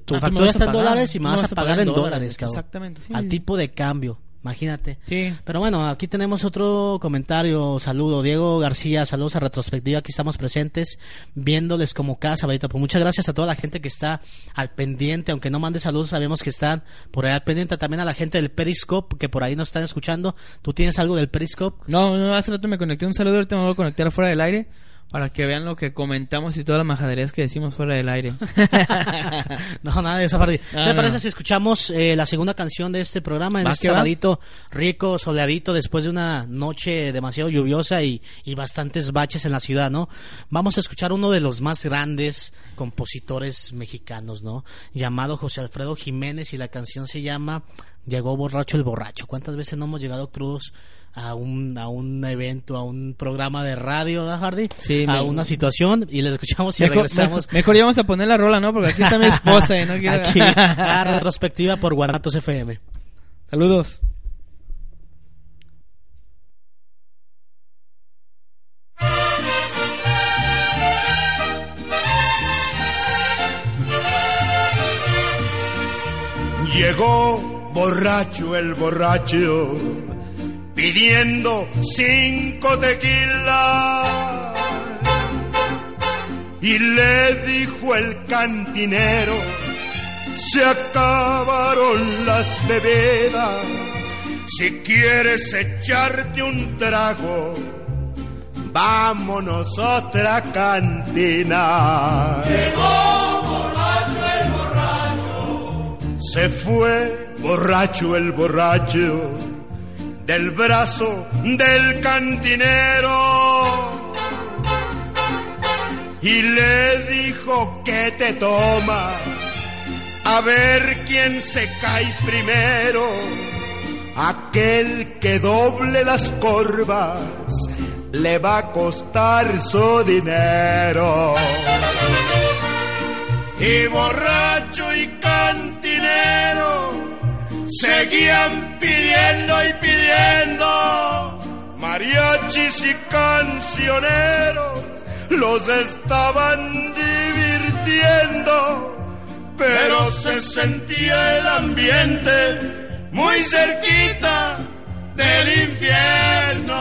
tu Ah, factura está en dólares y me vas a pagar en dólares, cabrón. Exactamente. sí, Al tipo de cambio, imagínate. Sí. Pero bueno, aquí tenemos otro comentario, saludo, Diego García, saludos a Retrospectiva, aquí estamos presentes, viéndoles como cada sabadito. Pues muchas gracias a toda la gente que está al pendiente, aunque no mande saludos, sabemos que están por ahí al pendiente, también a la gente del Periscope, que por ahí nos están escuchando. ¿Tú tienes algo del Periscope? No, no, hace rato me conecté un saludo, ahorita me voy a conectar fuera del aire para que vean lo que comentamos y todas las majaderías que decimos fuera del aire. no, nada de esa parte. ¿Qué No, te no, parece si escuchamos eh, la segunda canción de este programa en este va. sabadito rico, soleadito, después de una noche demasiado lluviosa y, y bastantes baches en la ciudad, ¿no? Vamos a escuchar uno de los más grandes compositores mexicanos, ¿no? Llamado José Alfredo Jiménez y la canción se llama Llegó borracho el borracho. ¿Cuántas veces no hemos llegado crudos? A un, a un evento, a un programa de radio, ¿verdad, Hardy? Sí, a me- una situación y le escuchamos y mejor, regresamos mejor, mejor ya vamos a poner la rola, ¿no? Porque aquí está mi esposa y no quiero... aquí a retrospectiva por Guanatos FM. Saludos. Llegó borracho el borracho pidiendo cinco tequilas y le dijo el cantinero se acabaron las bebidas. Si quieres echarte un trago vámonos a otra cantina. Se fue borracho el borracho del brazo del cantinero. Y le dijo que te toma a ver quién se cae primero. Aquel que doble las corvas le va a costar su dinero. Y borracho y cantinero seguían pidiendo y pidiendo mariachis y cancioneros. Los estaban divirtiendo pero se sentía el ambiente muy cerquita del infierno.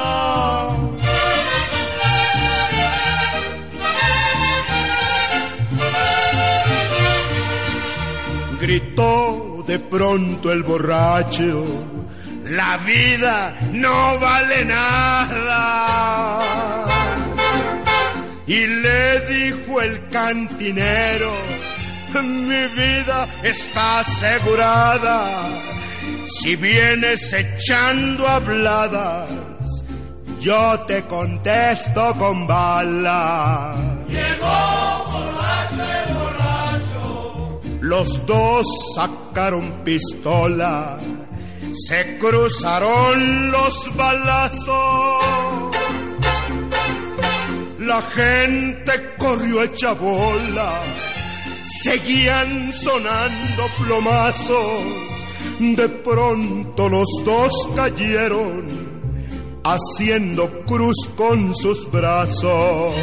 Gritó de pronto el borracho, la vida no vale nada. Y le dijo el cantinero, mi vida está asegurada, si vienes echando habladas, yo te contesto con bala. Los dos sacaron pistola, se cruzaron los balazos. La gente corrió hecha bola, seguían sonando plomazos. De pronto los dos cayeron, haciendo cruz con sus brazos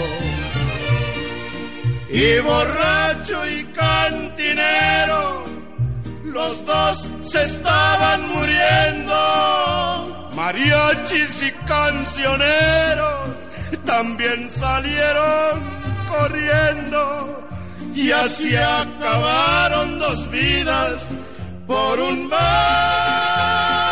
y borracho y cantinero, los dos se estaban muriendo. Mariachis y cancioneros también salieron corriendo y así acabaron dos vidas por un mal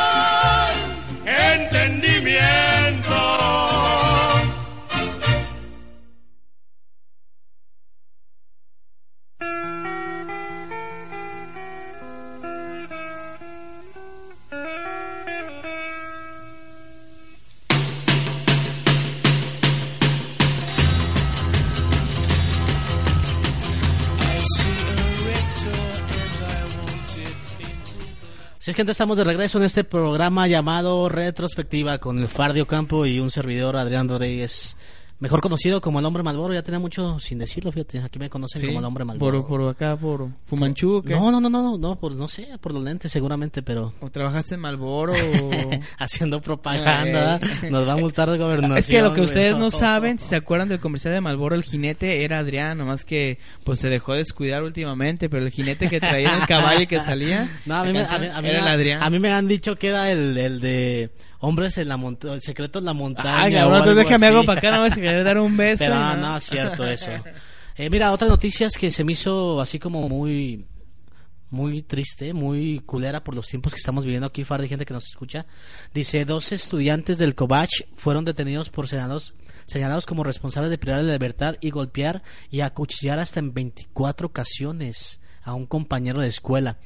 Que estamos de regreso en este programa llamado Retrospectiva con el Fardio Campo y un servidor Adrián Rodríguez, mejor conocido como el Hombre Malboro. Ya tenía mucho sin decirlo, fíjate, aquí me conocen Sí, como el Hombre Malboro. Por, por acá, por Fumanchu. No, no, no, no, no, no, por, no sé, por los lentes seguramente, pero ¿O trabajaste en Malboro? o- haciendo propaganda, Ay. nos va a multar la gobernación. Es que lo que ustedes no saben, si se acuerdan del comercial de Malboro, el jinete era Adrián, nomás que pues se dejó descuidar últimamente, pero el jinete que traía el caballo y que salía, No, a mí, me, a canción, mí- a mí era el Adrián. a mí me han dicho que era el, el de hombres en la montaña, el secreto en la montaña. Ay, cabrón, entonces algo déjame hago para acá, no a querer dar un beso. Pero ¿no? es cierto eso. Eh, mira, otra noticia es que se me hizo así como muy muy triste, muy culera por los tiempos que estamos viviendo aquí, Far de gente que nos escucha. Dice, dos estudiantes del Cobach fueron detenidos por señalados, señalados como responsables de privar la libertad y golpear y acuchillar hasta en 24 ocasiones a un compañero de escuela.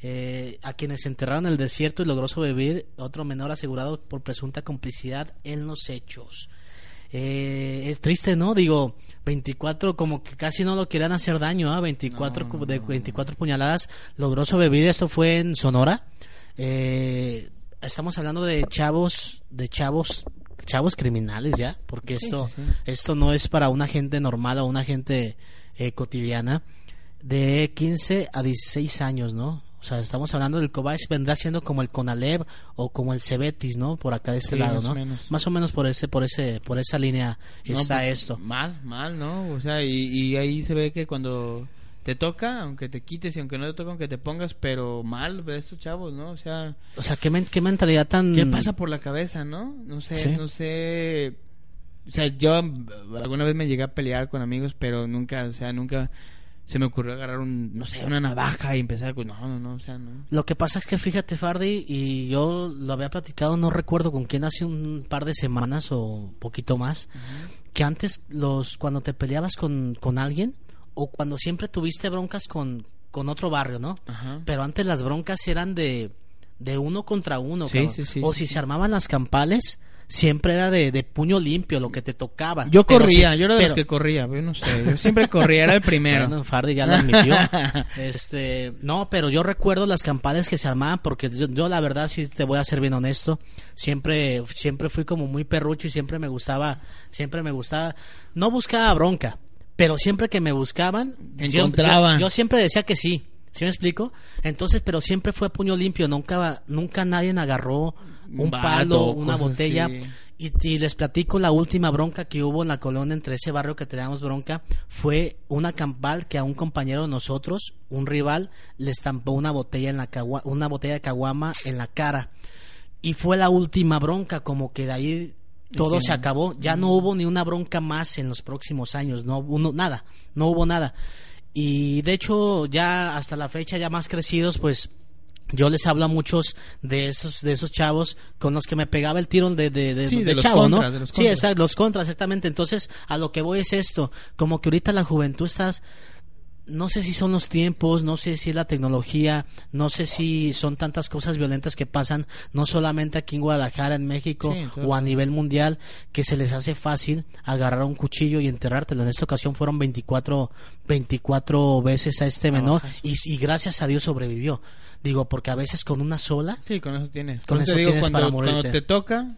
Eh, a quienes enterraron en el desierto y logró sobrevivir otro menor asegurado por presunta complicidad en los hechos. Eh, es triste, ¿no? Digo, 24 como que casi no lo querían hacer daño, ¿ah? 24 cu- de 24 puñaladas logró sobrevivir. Esto fue en Sonora. Eh, estamos hablando de chavos, de chavos, chavos criminales ya, porque esto, esto no es para una gente normal o una gente eh, cotidiana de 15 a 16 años, ¿no? O sea, estamos hablando del Cobach, vendrá siendo como el Conalep o como el Cebetis, ¿no? Por acá de este Sí, lado, más ¿no? menos. Más o menos por ese, por ese, por esa línea No, está pues, esto. Mal, mal, ¿no? O sea, y, y ahí se ve que cuando te toca, aunque te quites y aunque no te toca, aunque te pongas, pero mal de estos chavos, ¿no? O sea, O sea, qué, men- qué mentalidad tan. ¿qué pasa por la cabeza, no? No sé, Sí. no sé. O sea, yo alguna vez me llegué a pelear con amigos, pero nunca, o sea, nunca se me ocurrió agarrar un, no sé, una navaja y empezar con, no, no, no, o sea, no. Lo que pasa es que fíjate, Fardi, y yo lo había platicado, no recuerdo con quién hace un par de semanas o poquito más, que antes los cuando te peleabas con, con alguien o cuando siempre tuviste broncas con, con otro barrio, ¿no? Ajá. Pero antes las broncas eran de, de uno contra uno, Sí, sí, sí, o si se armaban las campales, siempre era de, de puño limpio lo que te tocaba. Yo corría, sí- yo era de los que corría, yo no sé, yo siempre corría, era el primero. Bueno, Fardi ya lo admitió. este, no, pero yo recuerdo las campales que se armaban porque yo, yo la verdad sí te voy a ser bien honesto, siempre siempre fui como muy perrucho y siempre me gustaba, siempre me gustaba, no buscaba bronca, pero siempre que me buscaban, yo- encontraban. Yo, yo siempre decía que sí. ¿Sí me explico? Entonces, pero siempre fue a puño limpio, nunca nunca nadie agarró un palo, una botella. así. Y, y les platico la última bronca que hubo en la colonia entre ese barrio que teníamos bronca. Fue una campal que a un compañero de nosotros, un rival, le estampó una botella en la cagua- una botella de caguama en la cara. Y fue la última bronca como que de ahí todo se acabó. Ya no hubo ni una bronca más en los próximos años no hubo nada no hubo nada. Y de hecho ya hasta la fecha ya más crecidos pues yo les hablo a muchos de esos de esos chavos con los que me pegaba el tiro de, de, de, Sí, chavo, contras, ¿no? los sí, exacto, los contras, exactamente. Entonces, a lo que voy es esto, como que ahorita la juventud estás no sé si son los tiempos, no sé si es la tecnología, no sé si son tantas cosas violentas que pasan, no solamente aquí en Guadalajara, en México, Sí, o a el- nivel mundial, que se les hace fácil agarrar un cuchillo y enterrártelo. En esta ocasión fueron 24, 24 veces a este menor y, y gracias a Dios sobrevivió. Digo, porque a veces con una sola Sí, con eso tienes. Con eso digo, tienes cuando, para cuando morirte. te toca.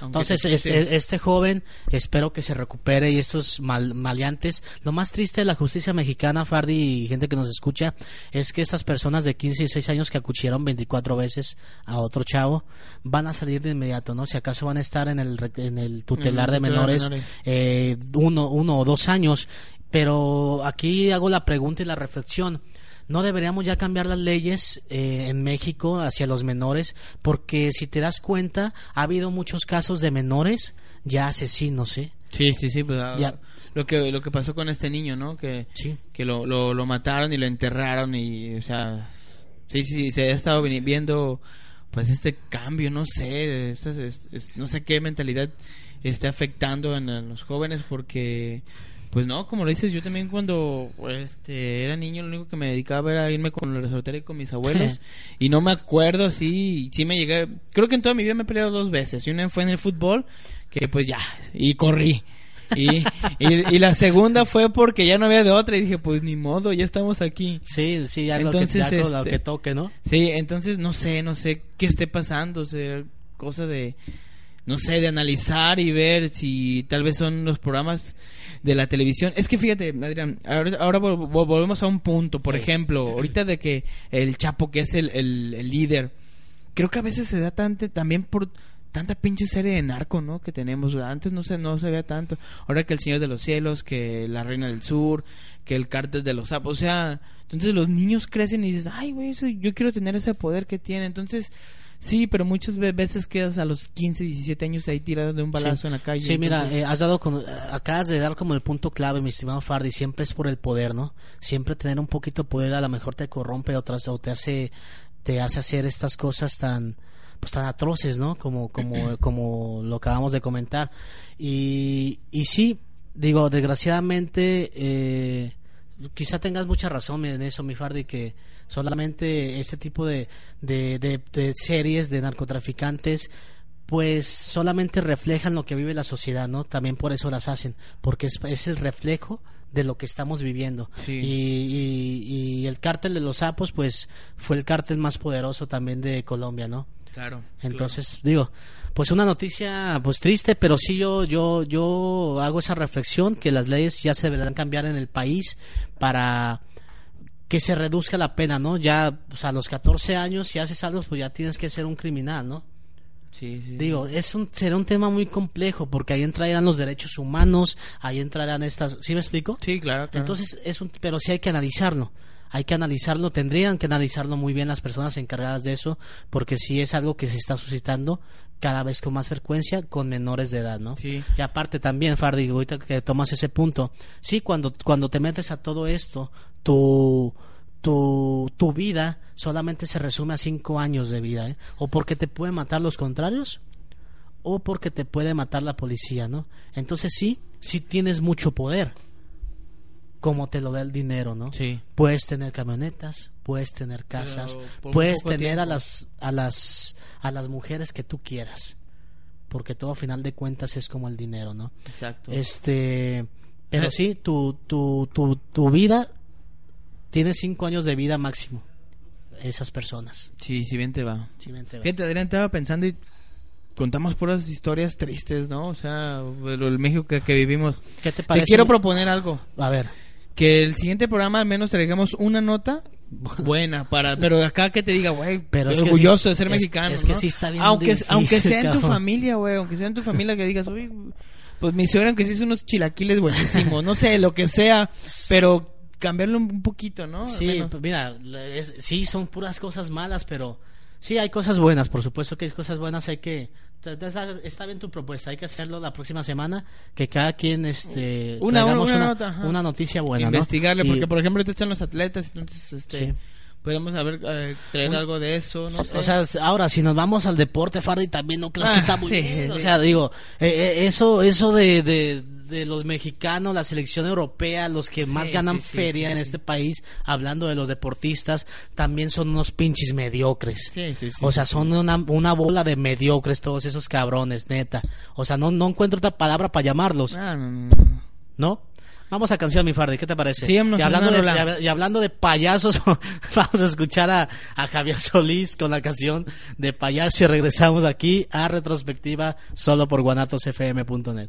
Entonces, este, este joven, espero que se recupere y estos mal, maleantes. Lo más triste de la justicia mexicana, Fardi y gente que nos escucha, es que estas personas de 15 y 16 años que acuchillaron 24 veces a otro chavo van a salir de inmediato, ¿no? Si acaso van a estar en el, en el tutelar de menores. eh, uno, uno o dos años. Pero aquí hago la pregunta y la reflexión. ¿No deberíamos ya cambiar las leyes eh, en México hacia los menores? Porque si te das cuenta, ha habido muchos casos de menores ya asesinos, ¿eh? Sí, sí, sí, pues ah, Ya. lo que lo que pasó con este niño, ¿no? Que Sí. que lo, lo, lo mataron y lo enterraron y, o sea, sí, sí, se ha estado viendo pues este cambio, no sé, estas- es- es- no sé qué mentalidad esté afectando en, en los jóvenes porque pues no, como lo dices, yo también cuando este, era niño lo único que me dedicaba era irme con el resortero y con mis abuelos y no me acuerdo así, sí me llegué, creo que en toda mi vida me he peleado dos veces y una fue en el fútbol que pues ya, y corrí. Y, y, y la segunda fue porque ya no había de otra y dije, pues ni modo, ya estamos aquí. Sí, sí, ya lo que, Entonces, ya lo este- que toque, ¿no? Sí, entonces no sé, no sé qué esté pasando, o sea, cosa de, no sé, de analizar y ver si tal vez son los programas de la televisión. Es que fíjate, Adrián, ahora, ahora vol- vol- volvemos a un punto, por ejemplo, ahorita de que el Chapo, que es el, el- el líder, creo que a veces se da tanto, también por tanta pinche serie de narco, ¿no? Que tenemos. Antes no se, no se veía tanto. Ahora que el Señor de los Cielos, que la Reina del Sur, que el Cártel de los Sapos. O sea, entonces los niños crecen y dices, ay, güey, yo quiero tener ese poder que tiene. Entonces, sí, pero muchas ve- veces quedas a los 15, 17 años ahí tirado de un balazo Sí. en la calle. Sí, mira, eh, has dado con- acabas de dar como el punto clave, mi estimado Fardi, siempre es por el poder, ¿no? Siempre tener un poquito de poder a lo mejor te corrompe otras o te hace te hace hacer estas cosas tan pues tan atroces, ¿no? Como como como lo acabamos de comentar. Y y sí, digo, desgraciadamente eh, quizá tengas mucha razón en eso, mi Fardi, que solamente este tipo de, de, de- de series de narcotraficantes pues solamente reflejan lo que vive la sociedad, ¿no? También por eso las hacen, porque es, es el reflejo de lo que estamos viviendo. Sí. Y, y- y el cártel de los sapos, pues fue el cártel más poderoso también de Colombia, ¿no? Claro. Entonces, digo, pues una noticia pues triste, pero sí yo yo yo hago esa reflexión que las leyes ya se deberán cambiar en el país para que se reduzca la pena, ¿no? Ya pues, a los 14 años si haces algo pues ya tienes que ser un criminal, ¿no? Sí, sí. Digo, es un será un tema muy complejo porque ahí entrarán los derechos humanos, ahí entrarán estas, ¿sí me explico? Sí, claro, claro. Entonces es un, pero sí hay que analizarlo. Hay que analizarlo, tendrían que analizarlo muy bien las personas encargadas de eso, porque sí es algo que se está suscitando cada vez con más frecuencia con menores de edad, ¿no? Sí. Y aparte también, Fardi, ahorita que tomas ese punto, sí, cuando, cuando te metes a todo esto, tu, tu, tu vida solamente se resume a cinco años de vida, ¿eh? O porque te pueden matar los contrarios, o porque te puede matar la policía, ¿no? Entonces sí, sí tienes mucho poder, como te lo da el dinero, ¿no? Sí. Puedes tener camionetas, puedes tener casas, puedes tener a las a las a las mujeres que tú quieras, porque todo a final de cuentas es como el dinero, ¿no? Exacto. Este, pero Eh. sí, tu tu tu tu vida tiene cinco años de vida máximo. Esas personas. Sí, si bien te va. Sí, ven, te va. Fíjate, Adrián, estaba pensando y contamos puras historias tristes, ¿no? O sea, lo- el México que, que vivimos. ¿Qué te Te parece? quiero proponer algo. A ver, Que el siguiente programa al menos traigamos una nota buena para pero acá que te diga güey Pero es que orgulloso sí- de ser es- mexicano es que ¿no? sí está bien aunque difícil, aunque sea en tu cabrón. familia güey aunque sea en tu familia que digas uy pues mi suegra aunque sí hizo unos chilaquiles buenísimos no sé lo que sea pero cambiarlo un poquito no Sí, pues mira, es- sí, son puras cosas malas, pero sí hay cosas buenas, por supuesto que hay cosas buenas, hay que... Está, bien tu propuesta, hay que hacerlo la próxima semana, que cada quien este, Una- una una, nota, una noticia buena, ¿no? investigarle Y- porque por ejemplo ahorita están los atletas entonces este Sí. podemos haber eh, traer Un- algo de eso no sé O sea, ahora si nos vamos al deporte, Fardi, también no creas que Ah, está muy sí, bien. O sea, digo, eh, eh, eso eso de, de, de los mexicanos, la selección europea, los que más Sí, ganan sí, sí, feria en este país, hablando de los deportistas, también son unos pinches mediocres. Sí, sí, sí, o sea, son una, una bola de mediocres todos esos cabrones, neta. O sea, no, no encuentro otra palabra para llamarlos, Ah, no, no, no. ¿no? Vamos a canción, mi Fardi, ¿qué te parece? Sí, hablando de, y hablando de payasos, vamos a escuchar a, a Javier Solís con la canción de payaso y regresamos aquí a retrospectiva solo por guanatosfm.net.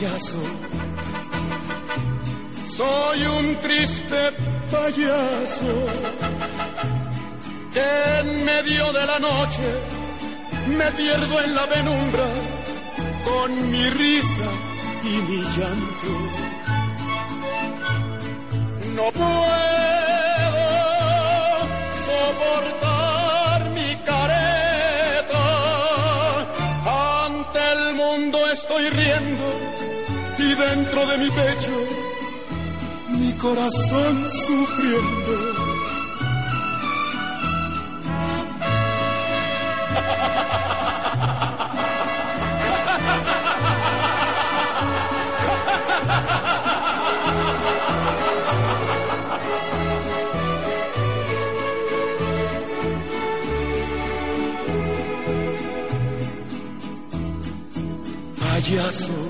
Payaso, soy un triste payaso que en medio de la noche me pierdo en la penumbra con mi risa y mi llanto. No puedo soportar mi careta. Ante el mundo estoy riendo dentro de mi pecho mi corazón sufriendo. payaso.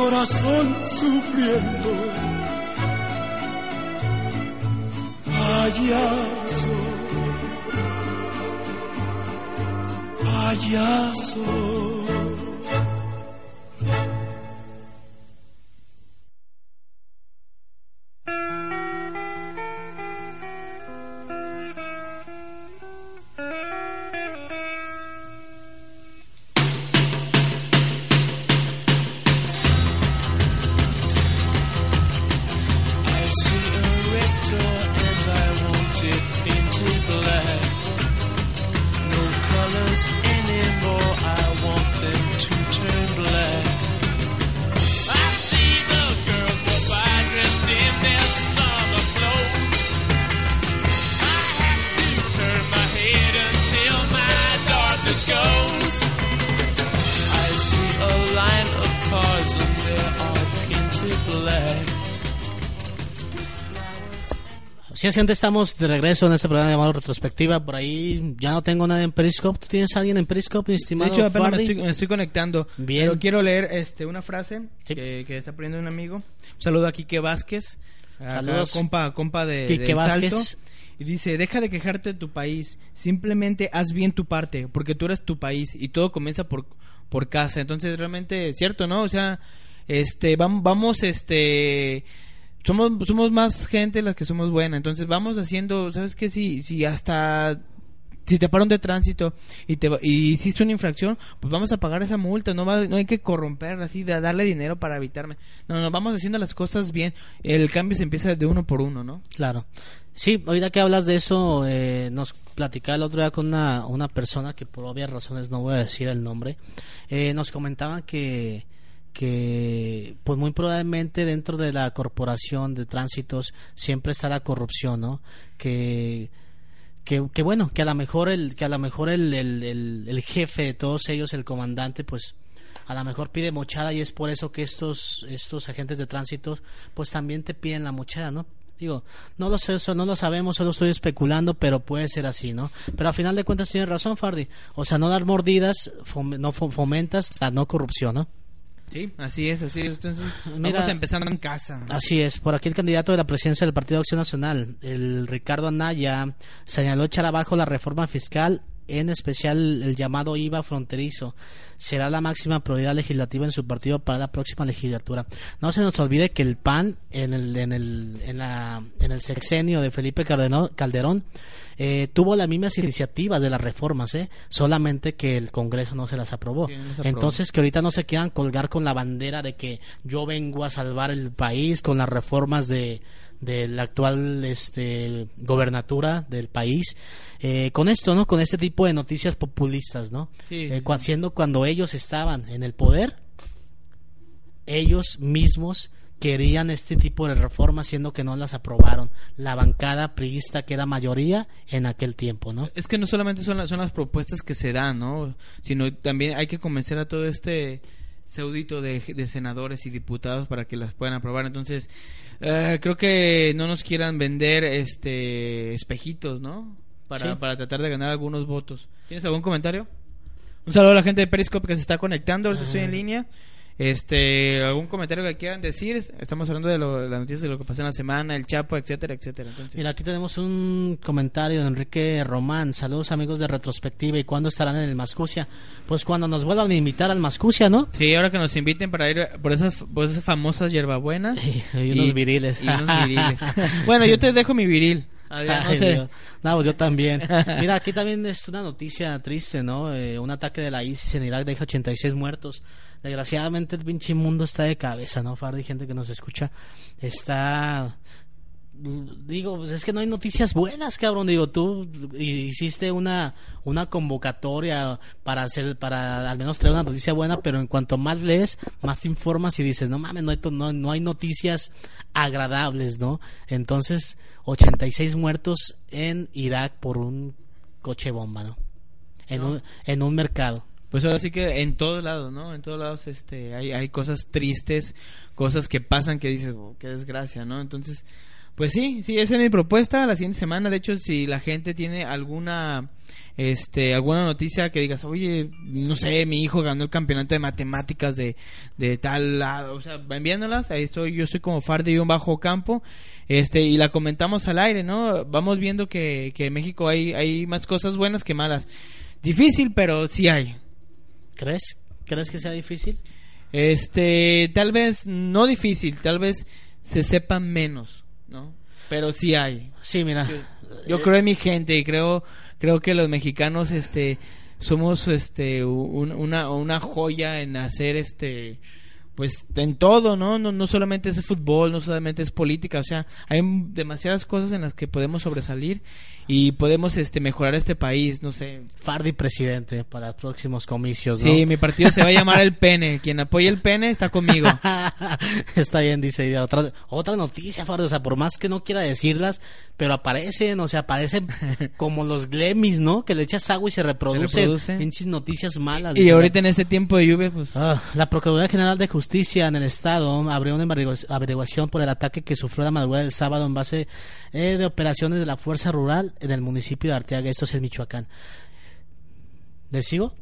corazón sufriendo. Payaso, payaso. Gente, estamos de regreso en este programa llamado Retrospectiva. Por ahí ya no tengo nadie en Periscope. ¿Tú tienes a alguien en Periscope, mi De estimado hecho, apenas me estoy, me estoy conectando. Bien. Pero quiero leer este, una frase Sí. que, que está poniendo un amigo. Un saludo a Quique Vázquez. Saludos. compa, compa de, Quique Vázquez. Salto. Y dice, deja de quejarte de tu país. Simplemente haz bien tu parte. Porque tú eres tu país. Y todo comienza por, por casa. Entonces, realmente, cierto, ¿no? O sea, este, vamos, vamos este... Somos, somos más gente las que somos buena. Entonces, vamos haciendo... ¿Sabes qué? Si, si hasta si te paran de tránsito y te y hiciste una infracción, pues vamos a pagar esa multa, no va, no hay que corromper así, de darle dinero para evitarme. No, no, vamos haciendo las cosas bien. El cambio se empieza de uno por uno, ¿no? Claro. Sí, ahorita que hablas de eso, eh, nos platicaba el otro día con una, una persona que por obvias razones no voy a decir el nombre, eh, nos comentaban que, que pues muy probablemente dentro de la corporación de tránsitos siempre está la corrupción, ¿no? Que, que, bueno, que a lo mejor el, que a lo mejor el, el, el, jefe de todos ellos, el comandante, pues a lo mejor pide mochada y es por eso que estos, estos agentes de tránsito pues también te piden la mochada, ¿no? Digo, no lo sé, eso no lo sabemos, solo estoy especulando, pero puede ser así, ¿no? Pero a final de cuentas tienes razón, Fardi. O sea, no dar mordidas, no fom- fomentas la no corrupción, ¿no? Sí, así es, así es. Entonces, Mira- vamos empezando en casa. Así es, por aquí el candidato de la presidencia del Partido de Acción Nacional, el Ricardo Anaya, señaló echar abajo la reforma fiscal, en especial el llamado IVA fronterizo. Será la máxima prioridad legislativa en su partido para la próxima legislatura. No se nos olvide que el PAN en el, en el, en la, en el sexenio de Felipe Calderón, eh, tuvo las mismas iniciativas de las reformas, ¿eh? solamente que el Congreso no se las aprobó. Sí, no se aprobó. Entonces, que ahorita no se quieran colgar con la bandera de que yo vengo a salvar el país con las reformas de de la actual este gobernatura del país eh, con esto no con este tipo de noticias populistas no Sí, Eh, siendo cuando ellos estaban en el poder ellos mismos querían este tipo de reformas, siendo que no las aprobaron la bancada priista que era mayoría en aquel tiempo, ¿no? Es que no solamente son las, son las propuestas que se dan, ¿no? Sino también hay que convencer a todo este de, de senadores y diputados para que las puedan aprobar. Entonces, eh, creo que no nos quieran vender este espejitos, ¿no? Para, Sí. para tratar de ganar algunos votos. ¿Tienes algún comentario? Un saludo a la gente de Periscope que se está conectando, ahorita estoy en línea. Este, algún comentario que quieran decir, estamos hablando de lo- las noticias de lo que pasó en la semana, el Chapo, etcétera, etcétera. Entonces, Mira, aquí tenemos un comentario de Enrique Román. Saludos amigos de Retrospectiva. ¿Y cuándo estarán en el Mascucia? Pues cuando nos vuelvan a invitar al Mascucia, ¿no? Sí, ahora que nos inviten para ir por esas, por esas famosas hierbabuenas. Y unos viriles. y unos viriles. bueno, yo te dejo mi viril. Adrián, no sé. No, pues yo también. Mira, aquí también es una noticia triste, ¿no? Eh, un ataque de la ISIS en Irak deja 86 muertos. Desgraciadamente el pinche mundo está de cabeza, ¿no? Fardi, gente que nos escucha, está... Digo, pues es que no hay noticias buenas, cabrón. Digo, tú hiciste una, una convocatoria para hacer, para al menos traer una noticia buena, pero en cuanto más lees, más te informas y dices, no mames, no hay, no, no hay noticias agradables, ¿no? Entonces, 86 muertos en Irak por un coche bomba, ¿no? En, Un, en un mercado. Pues ahora sí que en todos lados, ¿no? En todos lados este, hay, hay cosas tristes, cosas que pasan que dices, "Oh, qué desgracia, ¿no? Entonces, pues sí, sí, esa es mi propuesta la siguiente semana. De hecho, si la gente tiene alguna este alguna noticia que digas, oye, no sé, mi hijo ganó el campeonato de matemáticas de, de tal lado, o sea, enviándolas, ahí estoy, yo soy como Far de un bajo campo, este, y la comentamos al aire, ¿no? Vamos viendo que, que en México hay, hay más cosas buenas que malas. Difícil, pero sí hay. ¿Crees? ¿Crees que sea difícil? Este, tal vez no difícil, tal vez se sepa menos, ¿no? Pero sí hay. Sí, mira. Yo creo en mi gente y creo creo que los mexicanos este somos este un- una una joya en hacer este pues en todo, ¿no? No, no solamente es fútbol, no solamente es política, o sea, hay demasiadas cosas en las que podemos sobresalir y podemos este mejorar este país, no sé. Fardi presidente para los próximos comicios, ¿no? Sí, mi partido se va a llamar El Pene. Quien apoye el Pene está conmigo. Está bien, dice. Otra, otra noticia, Fardi. O sea, por más que no quiera decirlas, pero aparecen, o sea, aparecen como los Glemis, ¿no? Que le echas agua y se reproducen. Pinches noticias malas. Y ahorita en este tiempo de lluvia, pues Ah, la Procuraduría General de Justicia en el Estado abrió una averigua- averiguación por el ataque que sufrió la madrugada del sábado en base eh, de operaciones de la Fuerza Rural en el municipio de Arteaga. Esto es en Michoacán. ¿Le sigo?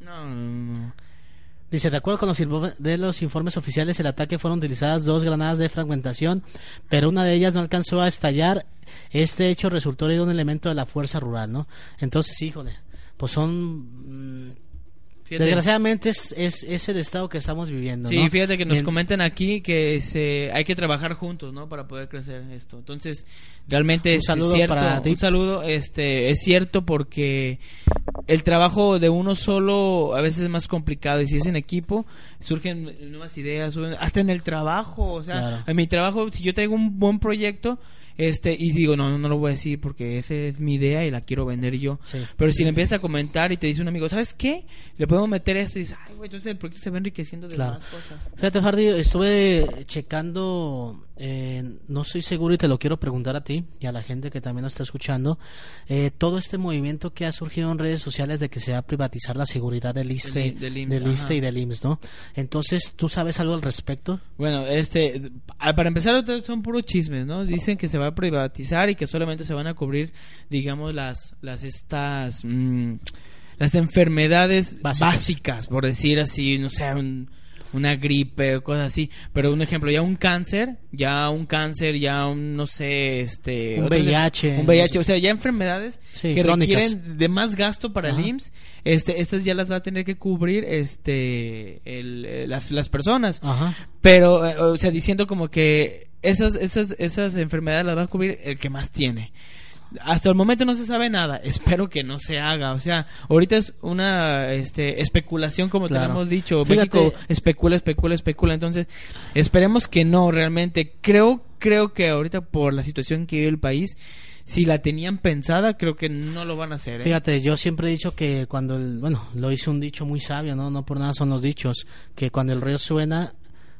no, no. Dice, de acuerdo con los, de los informes oficiales, el ataque fueron utilizadas dos granadas de fragmentación, pero una de ellas no alcanzó a estallar. Este hecho resultó herido un elemento de la fuerza rural, ¿no? Entonces, híjole, pues son... Fíjate. Desgraciadamente es, es, es el estado que estamos viviendo, Sí, ¿no? fíjate que nos Bien. comentan aquí que se, hay que trabajar juntos, ¿no? Para poder crecer esto. Entonces, realmente Un es saludo cierto. para ti. Un saludo, este, es cierto porque el trabajo de uno solo a veces es más complicado y si es en equipo surgen nuevas ideas, hasta en el trabajo, o sea, Claro. en mi trabajo si yo traigo un buen proyecto este y digo no, no lo voy a decir porque esa es mi idea y la quiero vender yo Sí. pero si le empiezas a comentar y te dice un amigo sabes qué le podemos meter esto y dices ay güey entonces el proyecto se va enriqueciendo de Claro. más cosas Fíjate, Fardi, estuve checando, eh, no estoy seguro y te lo quiero preguntar a ti y a la gente que también nos está escuchando, eh, todo este movimiento que ha surgido en redes sociales de que se va a privatizar la seguridad del ISTE, Del- del IMSS, del y del IMSS, ¿no? Entonces, ¿tú sabes algo al respecto? Bueno, este, ah, para empezar, son puros chismes, ¿no? Dicen que se va a privatizar y que solamente se van a cubrir, digamos, las, las estas, mm, las enfermedades Básicas. básicas. por decir así, no sé, un- una gripe o cosas así. Pero un ejemplo, ya un cáncer, ya un cáncer, ya un, no sé, este... Un VIH. Un VIH, o sea, ya enfermedades Sí, que crónicas. requieren de más gasto para Ajá. el IMSS, este, estas ya las va a tener que cubrir, este, el, eh, las, las personas Ajá. pero eh, o sea diciendo como que esas esas esas enfermedades las va a cubrir el que más tiene hasta el momento no se sabe nada espero que no se haga o sea ahorita es una este especulación como te Claro. hemos dicho Fíjate- México especula especula especula entonces esperemos que no realmente creo creo que ahorita por la situación que vive el país si la tenían pensada creo que no lo van a hacer ¿eh? Fíjate, yo siempre he dicho que cuando el, bueno, lo hice un dicho muy sabio, ¿no? No por nada son los dichos, que cuando el río suena,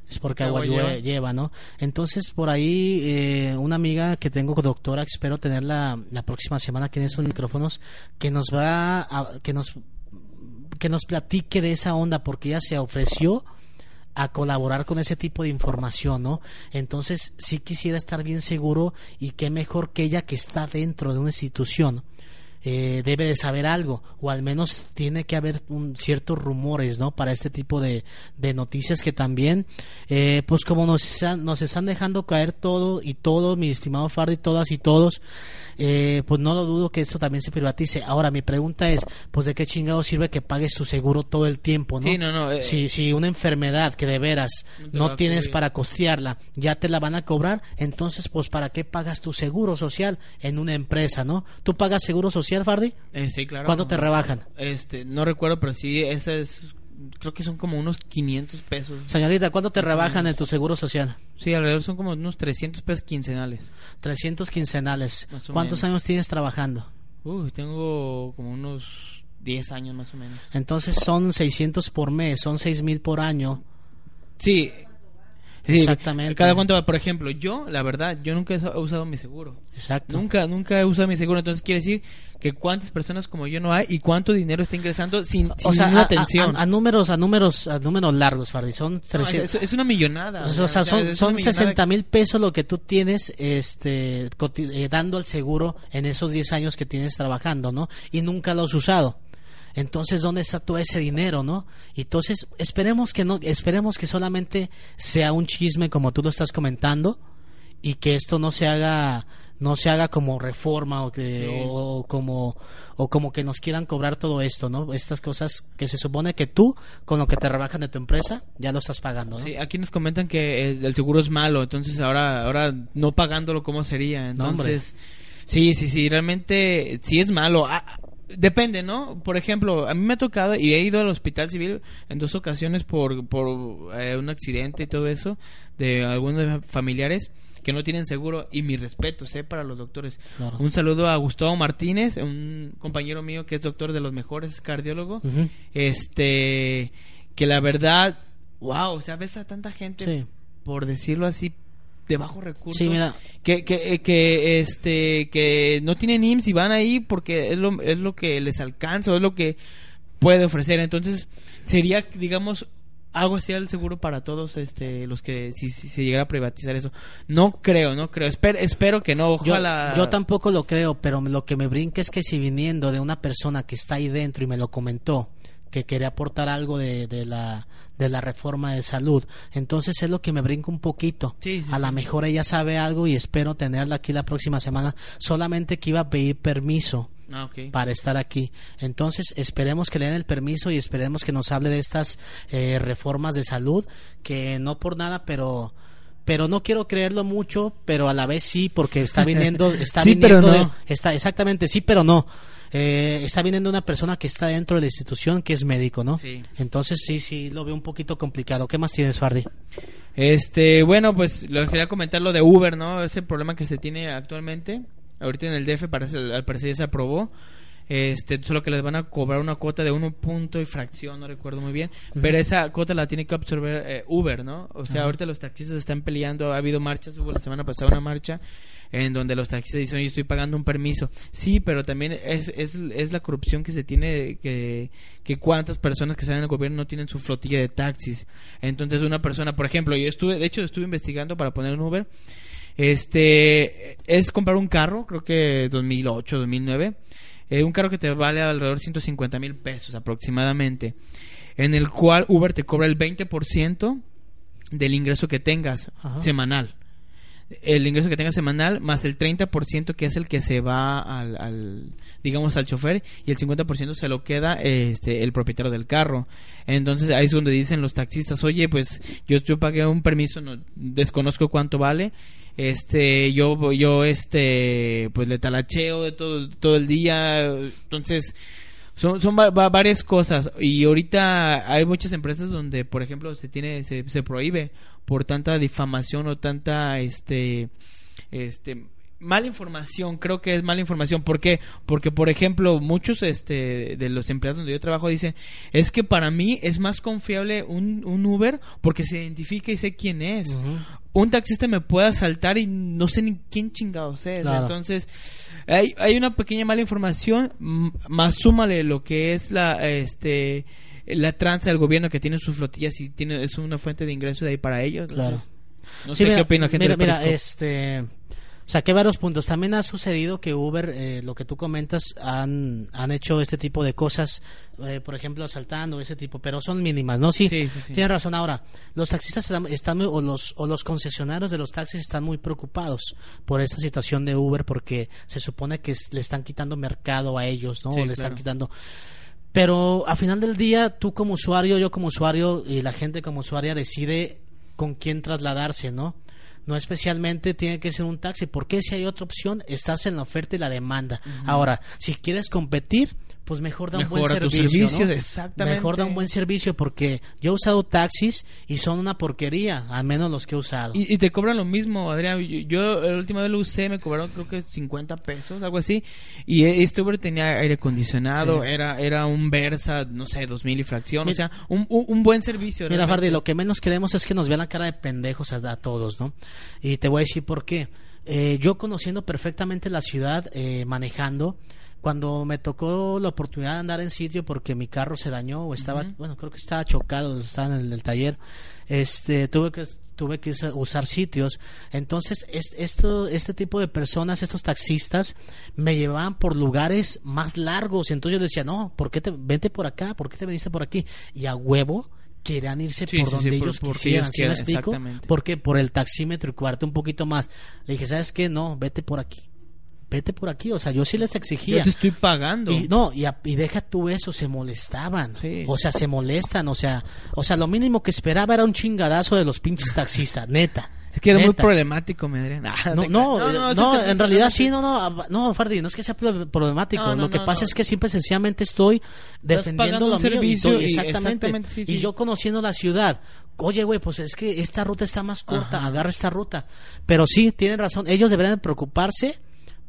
es porque Agua lleva. lleva. ¿no? Entonces, por ahí, eh, una amiga que tengo, doctora, que espero tenerla la próxima semana aquí en esos micrófonos, que nos va a, que nos, que nos platique de esa onda, porque ella se ofreció a colaborar con ese tipo de información, ¿no? Entonces, sí quisiera estar bien seguro y qué mejor que ella que está dentro de una institución eh, debe de saber algo o al menos tiene que haber un, ciertos rumores no para este tipo de, de noticias que también eh, pues como nos están, nos están dejando caer todo y todo mi estimado Fardi todas y todos eh, pues no lo dudo que esto también se privatice. Ahora mi pregunta es pues de qué chingado sirve que pagues tu seguro todo el tiempo no Sí, no, no, eh, si, si una enfermedad que de veras No tienes para costearla ya te la van a cobrar entonces pues para qué pagas tu seguro social en una empresa no tú pagas seguro social Fardi Eh, sí, claro. ¿Cuánto te rebajan? Este, no recuerdo, pero sí, ese es, creo que son como unos 500 pesos. Señorita, ¿cuánto te rebajan en tu seguro social? Sí, alrededor son como unos 300 pesos quincenales. 300 quincenales. ¿Cuántos menos. años tienes trabajando? Uy, tengo como unos 10 años más o menos. Entonces son 600 por mes, son 6 mil por año. Sí. Sí, Exactamente. Cada cuánto, va? por ejemplo, yo, la verdad, yo nunca he usado mi seguro. Exacto. Nunca, nunca he usado mi seguro. Entonces quiere decir que cuántas personas como yo no hay y cuánto dinero está ingresando sin, sin O sea, ninguna a, atención. a- a números, a números, a números largos, Fardi. Son No, 300. es, es una millonada. o sea, o sea, son, son una millonada 60 mil pesos lo que tú tienes este, eh, dando al seguro en esos 10 años que tienes trabajando, ¿no? Y nunca lo has usado. Entonces, ¿dónde está todo ese dinero, no? Entonces, esperemos que no, esperemos que solamente sea un chisme como tú lo estás comentando y que esto no se haga no se haga como reforma o que Sí. o, o como o como que nos quieran cobrar todo esto, ¿no? Estas cosas que se supone que tú con lo que te rebajan de tu empresa ya lo estás pagando, ¿no? Sí, aquí nos comentan que el, seguro es malo, entonces ahora ahora no pagándolo cómo sería, No, entonces sí, sí, sí, realmente sí es malo. Ah, depende, ¿no? Por ejemplo, a mí me ha tocado y he ido al hospital civil en dos ocasiones por por eh, un accidente y todo eso de algunos familiares que no tienen seguro y mi respeto, sé para los doctores. Claro. Un saludo a Gustavo Martínez, un compañero mío que es doctor de los mejores, es cardiólogo. Este, que la verdad, wow, o sea, ves a tanta gente, Sí. por decirlo así, de bajos recursos. Sí, mira. Que, que, eh, que, este, que no tienen IMSS y van ahí porque es lo, es lo que les alcanza o es lo que puede ofrecer. Entonces, sería, digamos, algo así al seguro para todos este los que si, si se llegara a privatizar eso no creo no creo espero, espero que no Yo, ojalá yo tampoco lo creo, pero lo que me brinca es que si viniendo de una persona que está ahí dentro y me lo comentó, que quería aportar algo de, de la de la reforma de salud, entonces es lo que me brinca un poquito. Sí, sí, a lo sí. mejor ella sabe algo y espero tenerla aquí la próxima semana, solamente que iba a pedir permiso Ah, para estar aquí. Entonces, esperemos que le den el permiso y esperemos que nos hable de estas eh, reformas de salud, que no por nada, pero pero no quiero creerlo mucho, pero a la vez sí, porque está viniendo, está Sí, pero viniendo, de- está exactamente sí, pero no. Eh, está viniendo una persona que está dentro de la institución, que es médico, ¿no? Sí. Entonces sí, sí, lo veo un poquito complicado. ¿Qué más tienes, Fardi? Este, bueno, pues lo quería comentar lo de Uber, ¿no? Ese problema que se tiene actualmente. Ahorita en el DF parece, al parecer ya se aprobó. Este, solo que les van a cobrar una cuota de uno punto y fracción, no recuerdo muy bien. Pero esa cuota la tiene que absorber eh, Uber, ¿no? O sea, ahorita los taxistas están peleando. Ha habido marchas, hubo la semana pasada una marcha en donde los taxistas dicen, oye, estoy pagando un permiso. Sí, pero también es, es, es la corrupción que se tiene, que, que cuántas personas que salen del gobierno no tienen su flotilla de taxis. Entonces una persona, por ejemplo, yo estuve, de hecho estuve investigando para poner un Uber. Este, es comprar un carro, creo que 2008, 2009. eh, un carro que te vale alrededor de 150 mil pesos aproximadamente. En el cual Uber te cobra el 20% del ingreso que tengas Ajá. semanal el ingreso que tengas semanal más el 30% que es el que se va al, al, digamos al chofer y el 50% se lo queda este el propietario del carro. Entonces ahí es donde dicen los taxistas oye pues yo yo pagué un permiso no desconozco cuánto vale este yo yo este pues le talacheo de todo todo el día entonces son, son va- va- varias cosas y ahorita hay muchas empresas donde por ejemplo se tiene se, se prohíbe por tanta difamación o tanta este este mala información, creo que es mala información. ¿Por qué? Porque, por ejemplo, muchos este, de los empleados donde yo trabajo dicen, es que para mí es más confiable un, un Uber porque se identifica y sé quién es. Un taxista me puede asaltar y no sé ni quién chingados es. Claro. Entonces, hay, hay una pequeña mala información, más súmale lo que es la, este, la tranza del gobierno que tiene sus flotillas y tiene, es una fuente de ingreso de ahí para ellos. Claro. Entonces, No Sí, sé mira, qué opina gente Mira, mira, este. Saqué varios puntos. También ha sucedido que Uber, eh, lo que tú comentas, han, han hecho este tipo de cosas, eh, por ejemplo, asaltando, ese tipo, pero son mínimas, ¿no? Sí, Sí, sí, sí. tienes razón. Ahora, los taxistas están, están muy- o, los, o los concesionarios de los taxis están muy preocupados por esta situación de Uber porque se supone que es- le están quitando mercado a ellos, ¿no? Sí, o le están quitando. Pero a final del día, tú como usuario, yo como usuario y la gente como usuaria decide con quién trasladarse, ¿no? No especialmente tiene que ser un taxi, porque si hay otra opción, estás en la oferta y la demanda. Ahora, si quieres competir, pues mejor da un buen Mejora tu servicio. servicio, ¿no? exactamente. Mejor da un buen servicio, porque yo he usado taxis y son una porquería, al menos los que he usado. Y, y te cobran lo mismo, Adrián. Yo, yo la última vez lo usé, me cobraron creo que 50 pesos, algo así. Y e- este Uber tenía aire acondicionado, Sí. era era un Versa, no sé, 2000 y fracción. Mi- o sea, un, un, un buen servicio. Mira. Fardi, lo que menos queremos es que nos vean la cara de pendejos a, a todos, ¿no? Y te voy a decir por qué. Eh, yo conociendo perfectamente la ciudad, eh, manejando, cuando me tocó la oportunidad de andar en sitio porque mi carro se dañó o estaba, bueno, creo que estaba chocado, estaba en el, el taller, este, tuve que tuve que usar- sitios. Entonces, es- esto, este tipo de personas, estos taxistas, me llevaban por lugares más largos. Entonces yo decía, no, ¿por qué te, vente por acá? ¿Por qué te veniste por aquí? Y a huevo querían irse Sí, por sí, donde ellos quisieran. ¿Sí me explico? Porque por el taxímetro y cuarte un poquito más. Le dije, ¿sabes qué? No, vete por aquí. Vete por aquí. O sea, yo sí les exigía. Yo te estoy pagando. Y no, y, a- y deja tú eso, se molestaban. Sí. O sea, se molestan, o sea, o sea, lo mínimo que esperaba era un chingadazo de los pinches taxistas, neta. es que era muy problemático, me. Ah, No, te no, no, no, en realidad sí, no, no, ab- no, Fardi, no es que sea pro- problemático, lo que pasa es que simple y sencillamente estoy defendiendo lo mío y servicio estoy- y- exactamente, exactamente, sí, y sí. yo conociendo la ciudad, oye, güey, pues es que esta ruta está más corta, Ajá. agarra esta ruta, pero sí, tienen razón, ellos deberían de preocuparse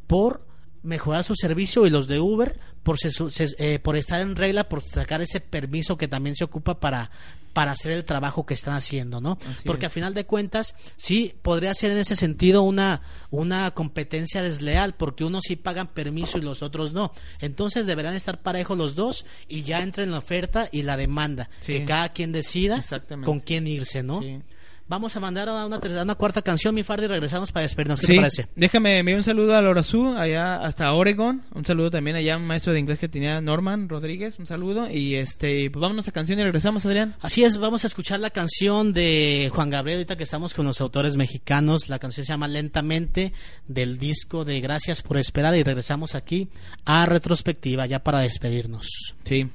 por mejorar su servicio y los de Uber por, se- se- eh, por estar en regla, por sacar ese permiso que también se ocupa para, para hacer el trabajo que están haciendo, ¿no? Así Porque es. a final de cuentas, sí, podría ser en ese sentido una, una competencia desleal, porque unos sí pagan permiso y los otros no. Entonces deberán estar parejos los dos y ya entra en la oferta y la demanda, Sí. que cada quien decida con quién irse, ¿no? Sí. Vamos a mandar a una, tercera- una cuarta canción, mi Fardi, y regresamos para despedirnos. ¿Qué Sí, te parece? déjame enviar un saludo a Lorazú, allá hasta Oregon. Un saludo también allá a un maestro de inglés que tenía Norman Rodríguez. Un saludo. Y este, pues vámonos a canción y regresamos, Adrián. Así es, vamos a escuchar la canción de Juan Gabriel, ahorita que estamos con los autores mexicanos. La canción se llama Lentamente, del disco de Gracias por Esperar, y regresamos aquí a retrospectiva, ya para despedirnos. Sí.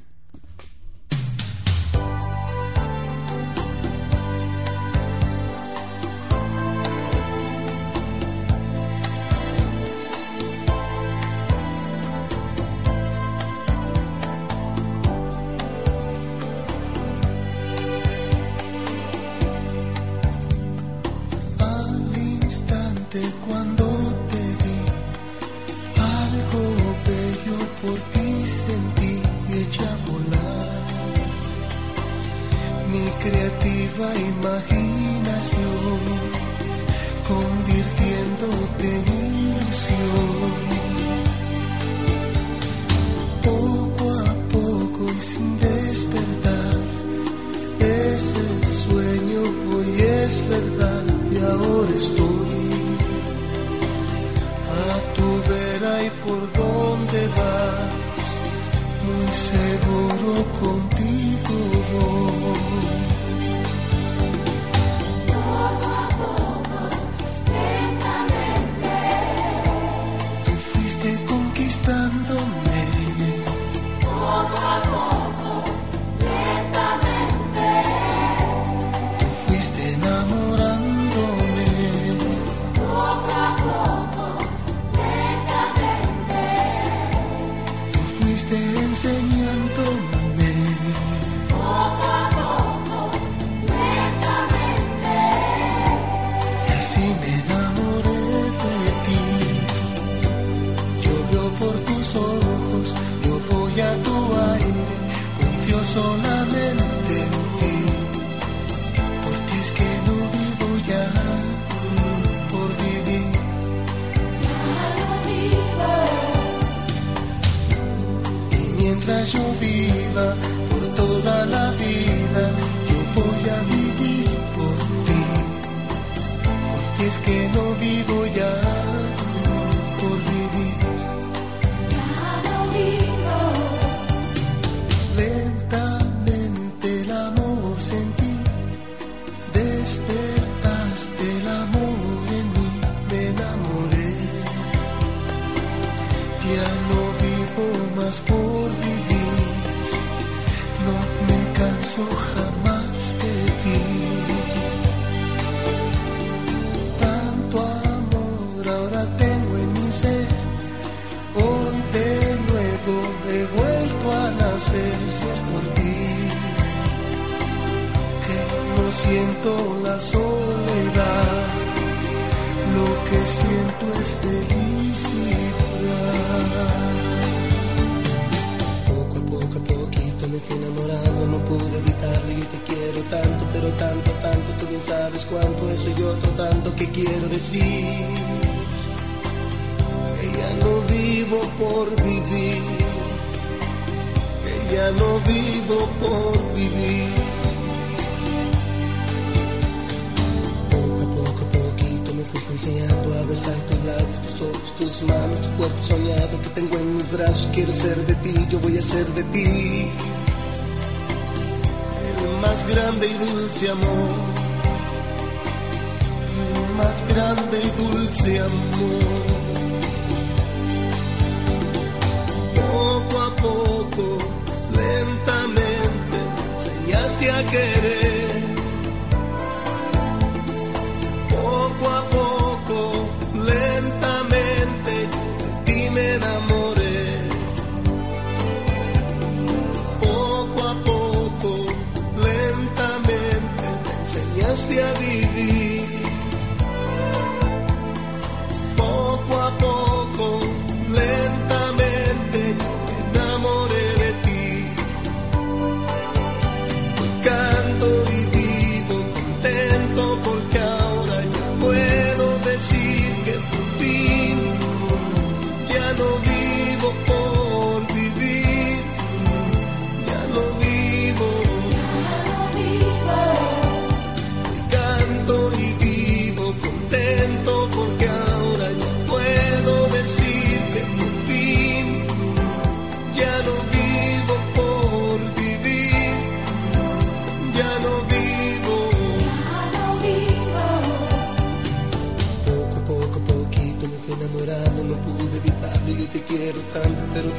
el más grande y dulce amor.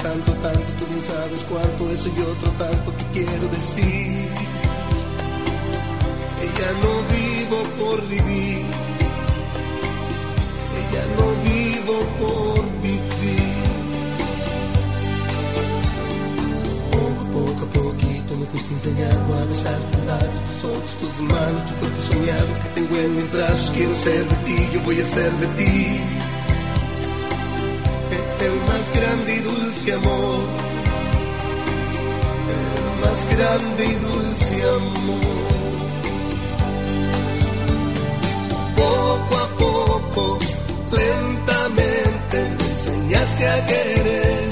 tanto, tanto, tú bien sabes cuánto, eso y otro tanto que quiero decir. Ella no vivo por vivir, ella no vivo por vivir. Poco a poco, a poquito me fuiste enseñando a besar tus labios, tus ojos, tus manos, tu cuerpo soñado que tengo en mis brazos. Quiero ser de ti, yo voy a ser de ti más grande y dulce amor, el más grande y dulce amor. Poco a poco, lentamente me enseñaste a querer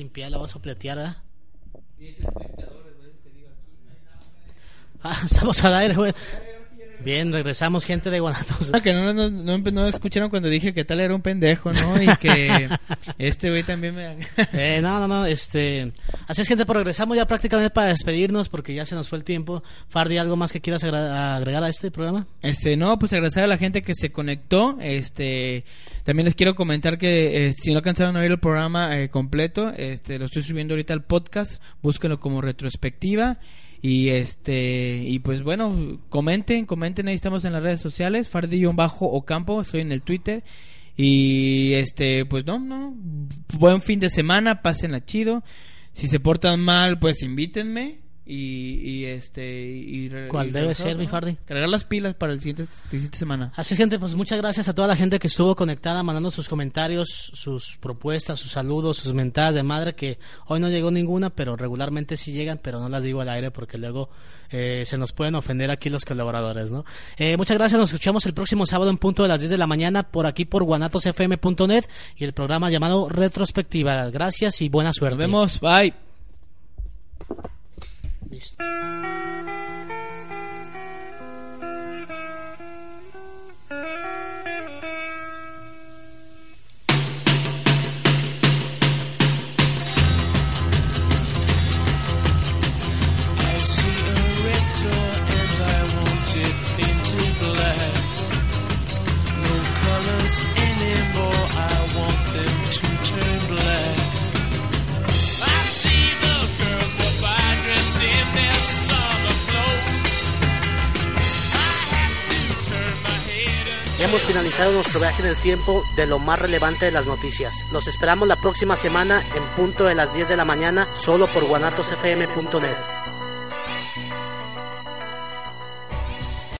La a limpiar, la voy a ¿verdad? Ah, estamos al aire, güey. Bien, regresamos, gente de Guanatos. Ah, que no, no, no, no escucharon cuando dije que tal era un pendejo, ¿no? Y que este güey también me... Eh, no, no, no, este... Así es, gente, pues regresamos ya prácticamente para despedirnos porque ya se nos fue el tiempo. Fardi, ¿algo más que quieras agregar a este programa? Este, no, pues agradecer a la gente que se conectó. Este, también les quiero comentar que eh, si no alcanzaron a oír el programa eh, completo, este, lo estoy subiendo ahorita al podcast. Búsquenlo como retrospectiva. Y este, y pues bueno, comenten, comenten, ahí estamos en las redes sociales, Fardi-Bajo Ocampo, estoy en el Twitter. Y este, pues no, no, buen fin de semana, pásenla chido. Si se portan mal, pues invítenme. Y, y este, y, ¿Cuál y debe regresar, ser, mi. Fardi? Cargar las pilas para el siguiente, siguiente semana. Así es, gente, pues muchas gracias a toda la gente que estuvo conectada, mandando sus comentarios, sus propuestas, sus saludos, sus mentadas de madre, que hoy no llegó ninguna, pero regularmente sí llegan, pero no las digo al aire porque luego eh, se nos pueden ofender aquí los colaboradores, ¿no? Eh, muchas gracias, nos escuchamos el próximo sábado en punto de las 10 de la mañana por aquí por guanatosfm.net y el programa llamado Retrospectiva. Gracias y buena suerte. Nos vemos, bye. Listo. Hemos finalizado nuestro viaje en el tiempo de lo más relevante de las noticias. Los esperamos la próxima semana en punto de las 10 de la mañana solo por guanatosfm.net.